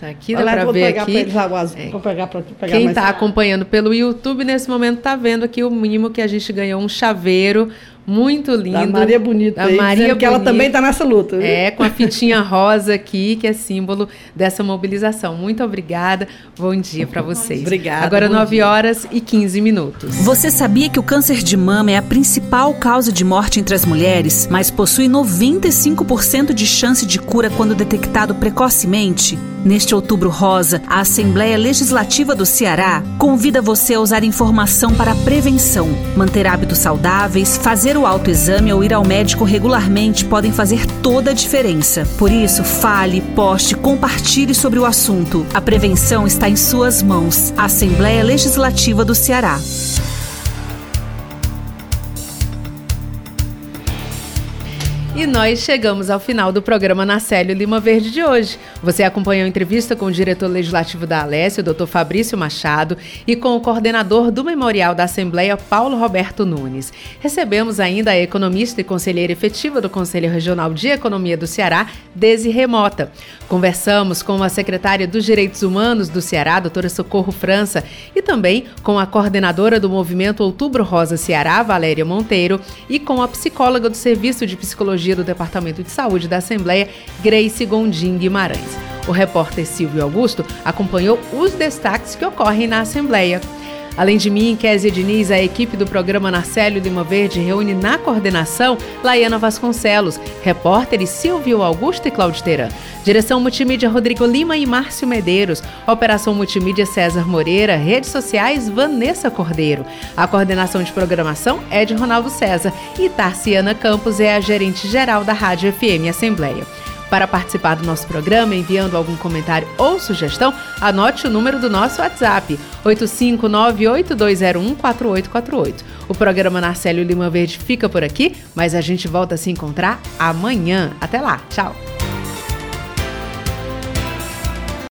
Tá aqui, dá para ver aqui. É. Vou pegar pra, pegar Quem está acompanhando pelo YouTube nesse momento está vendo aqui o mínimo que a gente ganhou um chaveiro muito lindo. Da Maria Bonita. Da aí, Maria Bonita. que ela também está nessa luta. Viu? É, com a fitinha rosa aqui, que é símbolo dessa mobilização. Muito obrigada. Bom dia para vocês. Obrigada. Agora 9 horas e 15 minutos. Você sabia que o câncer de mama é a principal causa de morte entre as mulheres, mas possui 95% de chance de cura quando detectado precocemente? Neste outubro rosa, a Assembleia Legislativa do Ceará convida você a usar informação para prevenção, manter hábitos saudáveis, fazer Fazer o autoexame ou ir ao médico regularmente podem fazer toda a diferença. Por isso, fale, poste, compartilhe sobre o assunto. A prevenção está em suas mãos. Assembleia Legislativa do Ceará. E nós chegamos ao final do programa Nacélio Lima Verde de hoje. Você acompanhou a entrevista com o diretor legislativo da Alessio, Dr. Fabrício Machado, e com o coordenador do Memorial da Assembleia, Paulo Roberto Nunes. Recebemos ainda a economista e conselheira efetiva do Conselho Regional de Economia do Ceará, Desi Remota. Conversamos com a secretária dos Direitos Humanos do Ceará, doutora Socorro França, e também com a coordenadora do Movimento Outubro Rosa Ceará, Valéria Monteiro, e com a psicóloga do Serviço de Psicologia do Departamento de Saúde da Assembleia, Grace Gondim Guimarães. O repórter Silvio Augusto acompanhou os destaques que ocorrem na Assembleia. Além de mim, Kézia Diniz, a equipe do programa Narcélio Lima Verde reúne na coordenação Laiana Vasconcelos, repórteres Silvio Augusto e Claudio Teran. Direção Multimídia Rodrigo Lima e Márcio Medeiros. Operação Multimídia César Moreira. Redes sociais Vanessa Cordeiro. A coordenação de programação é de Ronaldo César. E Tarciana Campos é a gerente geral da Rádio FM Assembleia. Para participar do nosso programa, enviando algum comentário ou sugestão, anote o número do nosso WhatsApp, 85982014848. O programa Narcélio Lima Verde fica por aqui, mas a gente volta a se encontrar amanhã. Até lá, tchau!